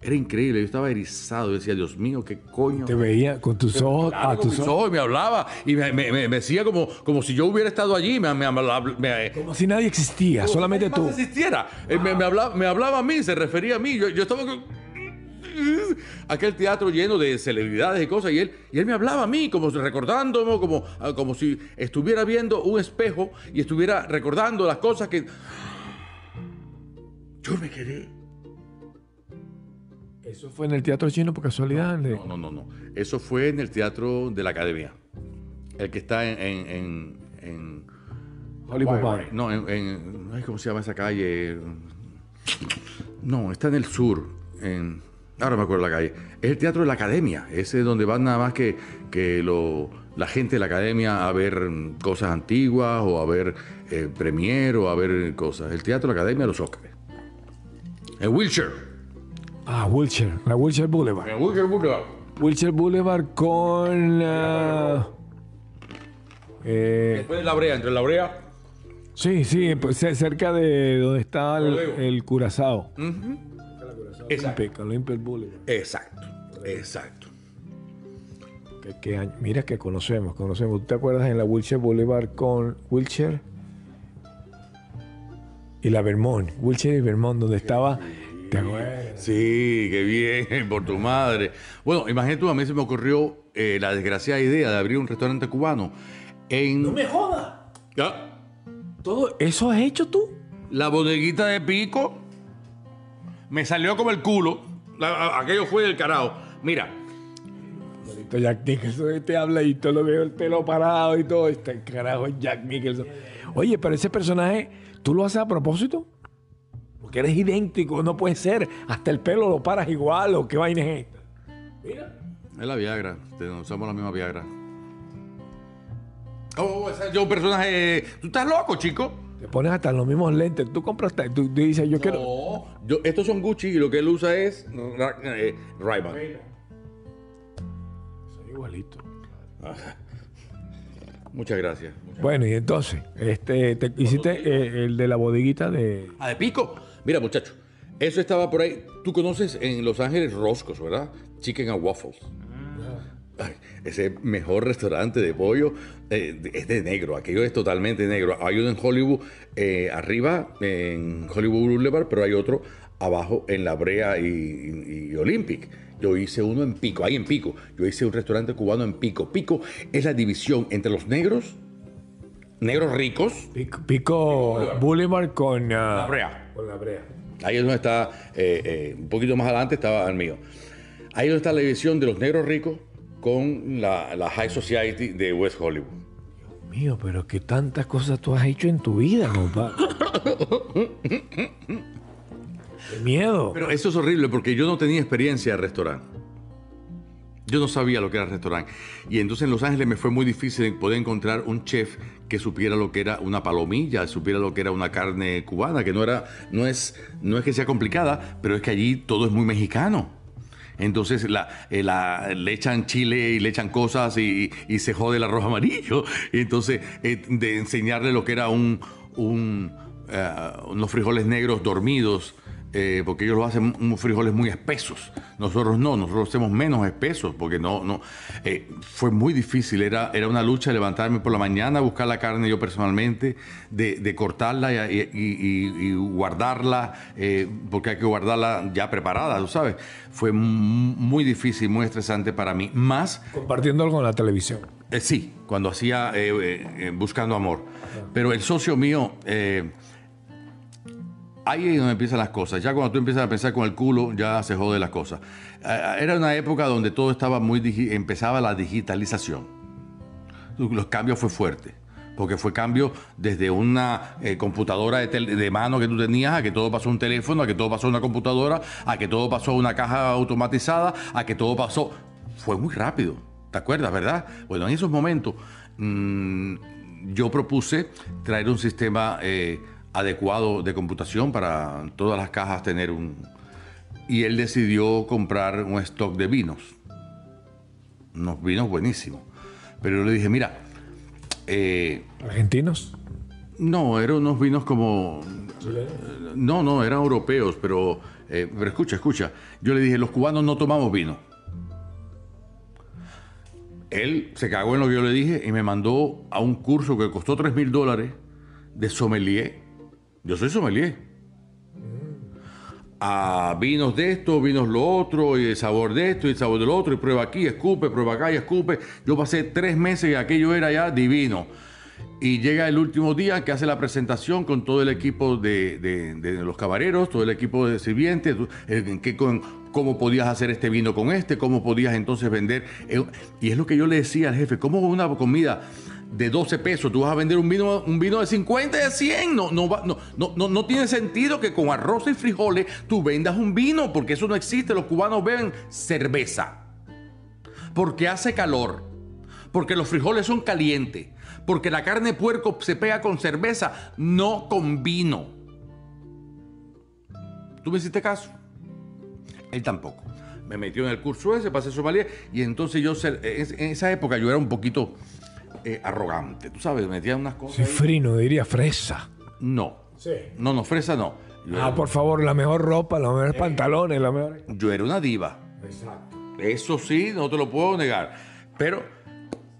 Era increíble, yo estaba erizado, yo decía, Dios mío, qué coño. te veía con tus ojos. A tus ojos. ojos, y me hablaba y me, me- me- me decía como, como si yo hubiera estado allí, me, me, hablaba- me- Como si nadie existía, solamente tú. existiera. Me, me hablaba, me hablaba a mí, se refería a mí. Yo, yo estaba con- aquel teatro lleno de celebridades y cosas y él, y él me hablaba a mí como recordándome, como, ah, como si estuviera viendo un espejo y estuviera recordando las cosas que... Yo me quedé. Eso fue en el Teatro Chino por casualidad. No, no, no, no. Eso fue en el teatro de la academia. El que está en... en, en- en- Hollywood Park. no, en, en- ay, ¿Cómo se llama esa calle? No, está en el sur. En, ahora me acuerdo la calle. Es el teatro de la academia. Ese es donde van nada más que, que lo- la gente de la academia a ver mm, cosas antiguas o a ver eh, premier o a ver cosas. El teatro de la academia de los Óscares. En Wilshire. Ah, Wilshire. La Wilshire Boulevard. En Wilshire Boulevard. Wilshire Boulevard con. eh, Después de la brea, entre la brea. sí, sí, pues, ce- cerca de donde está el, el Curazao. Exacto. Olympic, Olympic Boulevard. Exacto. Exacto. ¿Qué- qué año? Mira que conocemos, conocemos. ¿Tú te acuerdas en la Wilshire Boulevard con Wilshire? Y la Vermont, Wilshire y Vermont, donde estaba. ¿Te acuerdas? Sí, qué bien, por tu madre. Bueno, imagínate tú, a mí se me ocurrió eh, la desgraciada idea de abrir un restaurante cubano en... ¡No me jodas! ¿Todo eso has hecho tú? La bodeguita de pico me salió como el culo. La- a- aquello fue del carajo. Mira, Jack Nicholson te habla y todo lo veo el pelo parado y todo. Este carajo es Jack Nicholson. Oye, pero ese personaje, ¿tú lo haces a propósito? Porque eres idéntico, no puede ser. Hasta el pelo lo paras igual o qué vaina es esta. es la Viagra. Usamos la misma Viagra. Oh, ese es yo un personaje... ¿Tú estás loco, chico? Te pones hasta los mismos lentes. Tú compras, tú, tú dices, yo quiero. No, estos son Gucci y lo que él usa es eh, Ray-Ban. Soy igualito. Muchas gracias. Bueno, y entonces, este, te hiciste eh, el de la bodeguita de. Ah, de pico. Mira, muchacho, eso estaba por ahí. Tú conoces en Los Ángeles Roscos, ¿verdad? Chicken and Waffles. Ay, ese mejor restaurante de pollo eh, es de negro. Aquello es totalmente negro. Hay uno en Hollywood, eh, arriba, en Hollywood Boulevard, pero hay otro abajo en La Brea y, y- y Olympic. Yo hice uno en Pico, ahí en Pico. Yo hice un restaurante cubano en Pico. Pico es la división entre los negros, negros ricos, Pico, Pico Boulevard con. ah, La Brea. Con la brea. Ahí es donde está, eh, un poquito más adelante estaba el mío. Ahí es donde está la división de los negros ricos con la, la High Society de West Hollywood. Mío, pero qué tantas cosas tú has hecho en tu vida, compadre. Qué miedo. Pero eso es horrible porque yo no tenía experiencia de restaurante. Yo no sabía lo que era restaurante. Y entonces en Los Ángeles me fue muy difícil poder encontrar un chef que supiera lo que era una palomilla, supiera lo que era una carne cubana, que no era, no es, no es que sea complicada, pero es que allí todo es muy mexicano. Entonces la, eh, le echan chile y le echan cosas y, y se jode el arroz amarillo. Entonces eh, de enseñarle lo que era un, un, eh, unos frijoles negros dormidos, eh, porque ellos lo hacen unos frijoles muy espesos. Nosotros no, nosotros hacemos menos espesos, porque no, no. eh, fue muy difícil, era, era una lucha levantarme por la mañana, buscar la carne yo personalmente, de, de cortarla y, y- y- y guardarla, eh, porque hay que guardarla ya preparada, tú sabes. Fue muy difícil, muy estresante para mí. Más Compartiéndolo con la televisión. sí, cuando hacía Buscando Amor. Pero el socio mío, eh, ahí es donde empiezan las cosas. Ya cuando tú empiezas a pensar con el culo, ya se jode las cosas. Eh, era una época donde todo estaba muy... empezaba la digitalización. Los cambios fue fuerte. Porque fue cambio desde una eh, computadora de, mano que tú tenías a que todo pasó a un teléfono, a que todo pasó a una computadora, a que todo pasó a una caja automatizada, a que todo pasó. Fue muy rápido. ¿Te acuerdas, verdad? Bueno, en esos momentos mm, yo propuse traer un sistema eh, adecuado de computación para todas las cajas tener un... Y él decidió comprar un stock de vinos. Unos vinos buenísimos. Pero yo le dije, mira, eh, ¿Argentinos? no, eran unos vinos como... No, no, eran europeos, pero, eh, pero escucha, escucha. Yo le dije, los cubanos no tomamos vino. Él se cagó en lo que yo le dije y me mandó a un curso que costó 3 mil dólares de sommelier. Yo soy sommelier. A vinos de esto, vinos lo otro, y el sabor de esto, y el sabor del otro, y prueba aquí, escupe, prueba acá y escupe. Yo pasé tres meses y aquello era ya divino. Y llega el último día que hace la presentación con todo el equipo de, de- de los camareros, todo el equipo de sirvientes, el- que con, cómo podías hacer este vino con este, cómo podías entonces vender. Eh, Y es lo que yo le decía al jefe, ¿cómo una comida de 12 pesos tú vas a vender un vino, un vino de 50 y de 100? No, no, va- no, no, no, no tiene sentido que con arroz y frijoles tú vendas un vino, porque eso no existe. Los cubanos beben cerveza, porque hace calor, porque los frijoles son calientes, porque la carne de puerco se pega con cerveza, no con vino. ¿Tú me hiciste caso? Él tampoco. Me metió en el curso ese, pasé somalía, y entonces yo, en esa época yo era un poquito eh, arrogante, tú sabes, metía unas cosas. ahí. Cifrino, diría fresa. No. No, no, fresa no. Yo, Ah, era, por favor, la mejor ropa, los mejores pantalones, la mejor... yo era una diva. Eso sí, no te lo puedo negar. Pero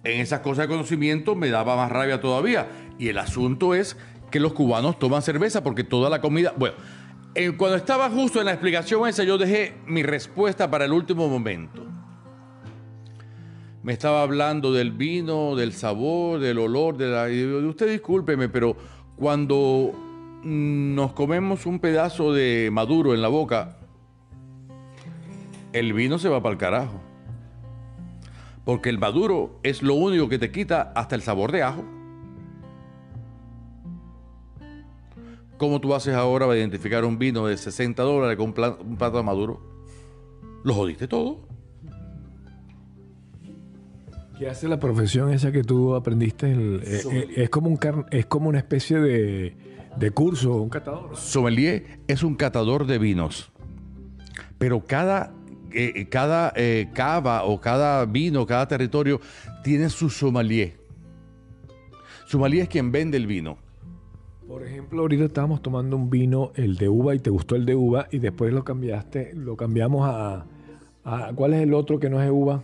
en esas cosas de conocimiento me daba más rabia todavía. Y el asunto es que los cubanos toman cerveza porque toda la comida. Bueno, eh, cuando estaba justo en la explicación esa, yo dejé mi respuesta para el último momento. Me estaba hablando del vino, del sabor, del olor, de la. Usted discúlpeme, pero cuando nos comemos un pedazo de maduro en la boca, el vino se va para el carajo. Porque el maduro es lo único que te quita hasta el sabor de ajo. ¿Cómo tú haces ahora para identificar un vino de 60 dólares con un, pla- un plato de maduro? Lo jodiste todo. ¿Qué hace la profesión esa que tú aprendiste? El- eh, eh, es, como un car- es como una especie de, de curso, un catador. Sommelier es un catador de vinos. Pero cada, eh, cada eh, cava o cada vino, cada territorio tiene su sommelier. Sommelier es quien vende el vino. Por ejemplo, ahorita estábamos tomando un vino, el de uva, y te gustó el de uva, y después lo cambiaste, lo cambiamos a, a- ¿cuál es el otro que no es de uva?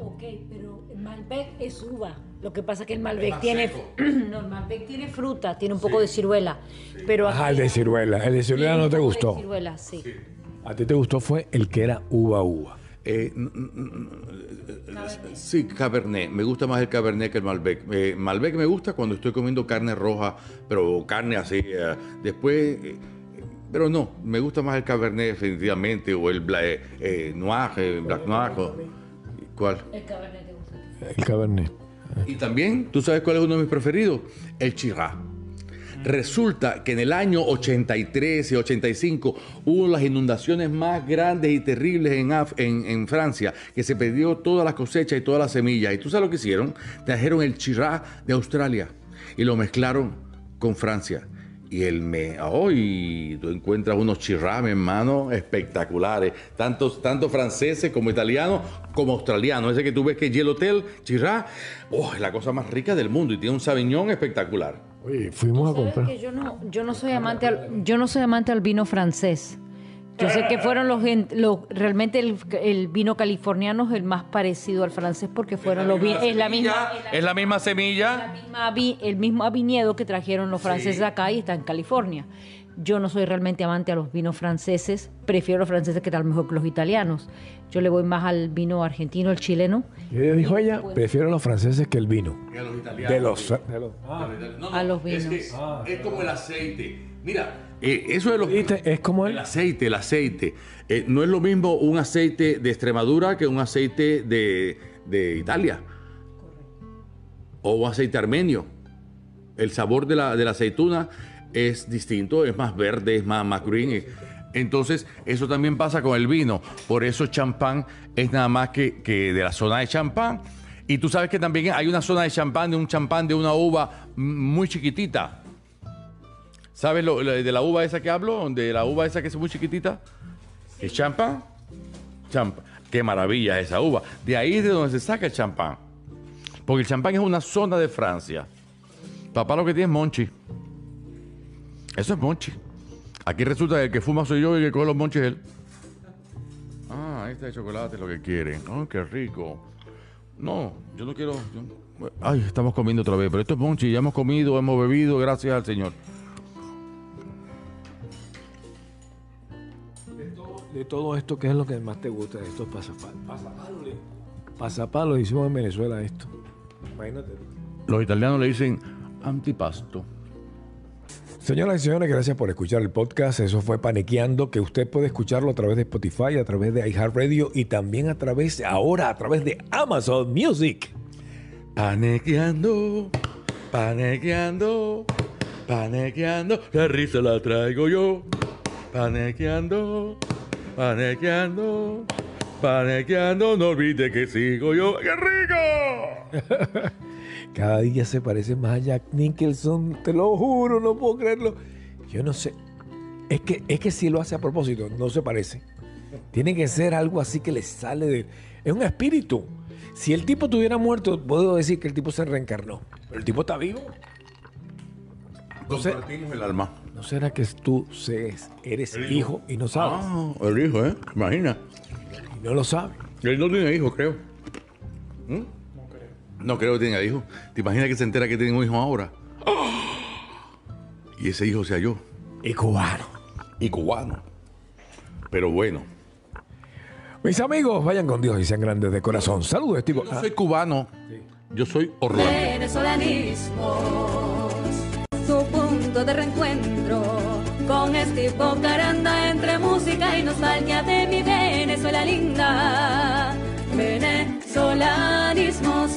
Ok, pero el Malbec es uva. Lo que pasa es que el Malbec tiene. no, el Malbec tiene fruta, tiene un poco de ciruela. Pero Ajá, el de ciruela. El de ciruela no te de gustó. ciruela, sí. A ti te gustó fue el que era uva uva. Eh, sí, Cabernet. Me gusta más el Cabernet que el Malbec. Eh, Malbec me gusta cuando estoy comiendo carne roja, pero carne así. eh, después, eh, pero no, me gusta más el Cabernet definitivamente, o el Bla- eh, eh, Noir, eh, Black Noir. o- ¿Cuál? El Cabernet. El Cabernet. Y también, ¿tú sabes cuál es uno de mis preferidos? El Chirá. Resulta que en el año 83 y 85 hubo las inundaciones más grandes y terribles en, Af- en, en Francia, que se perdió todas las cosechas y todas las semillas. ¿Y tú sabes lo que hicieron? Trajeron el Chirá de Australia y lo mezclaron con Francia. Y el me hoy tú encuentras unos chirrá, mi hermano, espectaculares, tanto, tanto franceses como italianos como australianos. Ese que tú ves que es Yellow Hotel, chirrá, oh, es la cosa más rica del mundo y tiene un sabiñón espectacular. Oye, fuimos a ¿Sabes comprar. que yo no, yo no soy amante al, yo no soy amante al vino francés. Yo sé que fueron los, realmente el, el vino californiano es el más parecido al francés porque fueron los vi- es la misma es la misma semilla. misma vi- el mismo viñedo que trajeron los franceses acá y está en California. Yo no soy realmente amante a los vinos franceses, prefiero los franceses que tal mejor que los italianos. Yo le voy más al vino argentino, el chileno, Y ella dijo ella, prefiero los franceses que el vino. Que a los italianos. De los, de los- No, a los es vinos. es como el aceite. Mira, eh, eso de los ¿Viste? Es como El el... aceite, el aceite. Eh, no es lo mismo un aceite de Extremadura que un aceite de, de Italia. O un aceite armenio. El sabor de la, de la aceituna es distinto, es más verde, es más, más green. Entonces, eso también pasa con el vino. Por eso champán es nada más que, que de la zona de champán. Y tú sabes que también hay una zona de champán, de un champán de una uva muy chiquitita. ¿Sabes lo, de la uva esa que hablo? De la uva esa que es muy chiquitita. ¿Es champán? Champán. Qué maravilla esa uva. De ahí es de donde se saca el champán. Porque el champán es una zona de Francia. Papá lo que tiene es monchi. Eso es monchi. Aquí resulta que el que fuma soy yo y el que coge los monchis es él. Ah, está el chocolate, lo que quieren. Oh, qué rico. No, yo no quiero. yo- Ay, estamos comiendo otra vez, pero esto es monchi. Ya hemos comido, hemos bebido, gracias al Señor. Todo esto, ¿qué es lo que más te gusta de estos pasapalos? Pasapalos, le- pasapalos, hicimos en Venezuela esto. Imagínate. Los italianos le dicen antipasto. Señoras y señores, gracias por escuchar el podcast. Eso fue Panequeando, que usted puede escucharlo a través de Spotify, a través de iHeartRadio y también a través, ahora, a través de Amazon Music. Panequeando, panequeando, panequeando, la risa la traigo yo. Panequeando, panequeando, panequeando, no olvide que sigo yo. ¡Qué rico! Cada día se parece más a Jack Nicholson, te lo juro, no puedo creerlo. Yo no sé. Es que, es que si lo hace a propósito, no se parece. Tiene que ser algo así que le sale de. Es un espíritu. Si el tipo tuviera muerto, puedo decir que el tipo se reencarnó. Pero el tipo está vivo. sé- Compartimos el alma. ¿No será que tú seas, eres hijo y no sabes? Ah, el hijo, ¿eh? Imagina. Y no lo sabes. Él no tiene hijo, creo. ¿Mm? No creo que tenga hijo. ¿Te imaginas que se entera que tiene un hijo ahora? Y ese hijo sea yo. Y cubano. Y cubano. Pero bueno. Mis amigos, vayan con Dios y sean grandes de corazón. Saludos, Estivo. Yo no soy cubano. Yo soy Orlando. Venezolanismos, su de reencuentro con Steve Caranda entre música y nostalgia de mi Venezuela linda. Venezolanismos,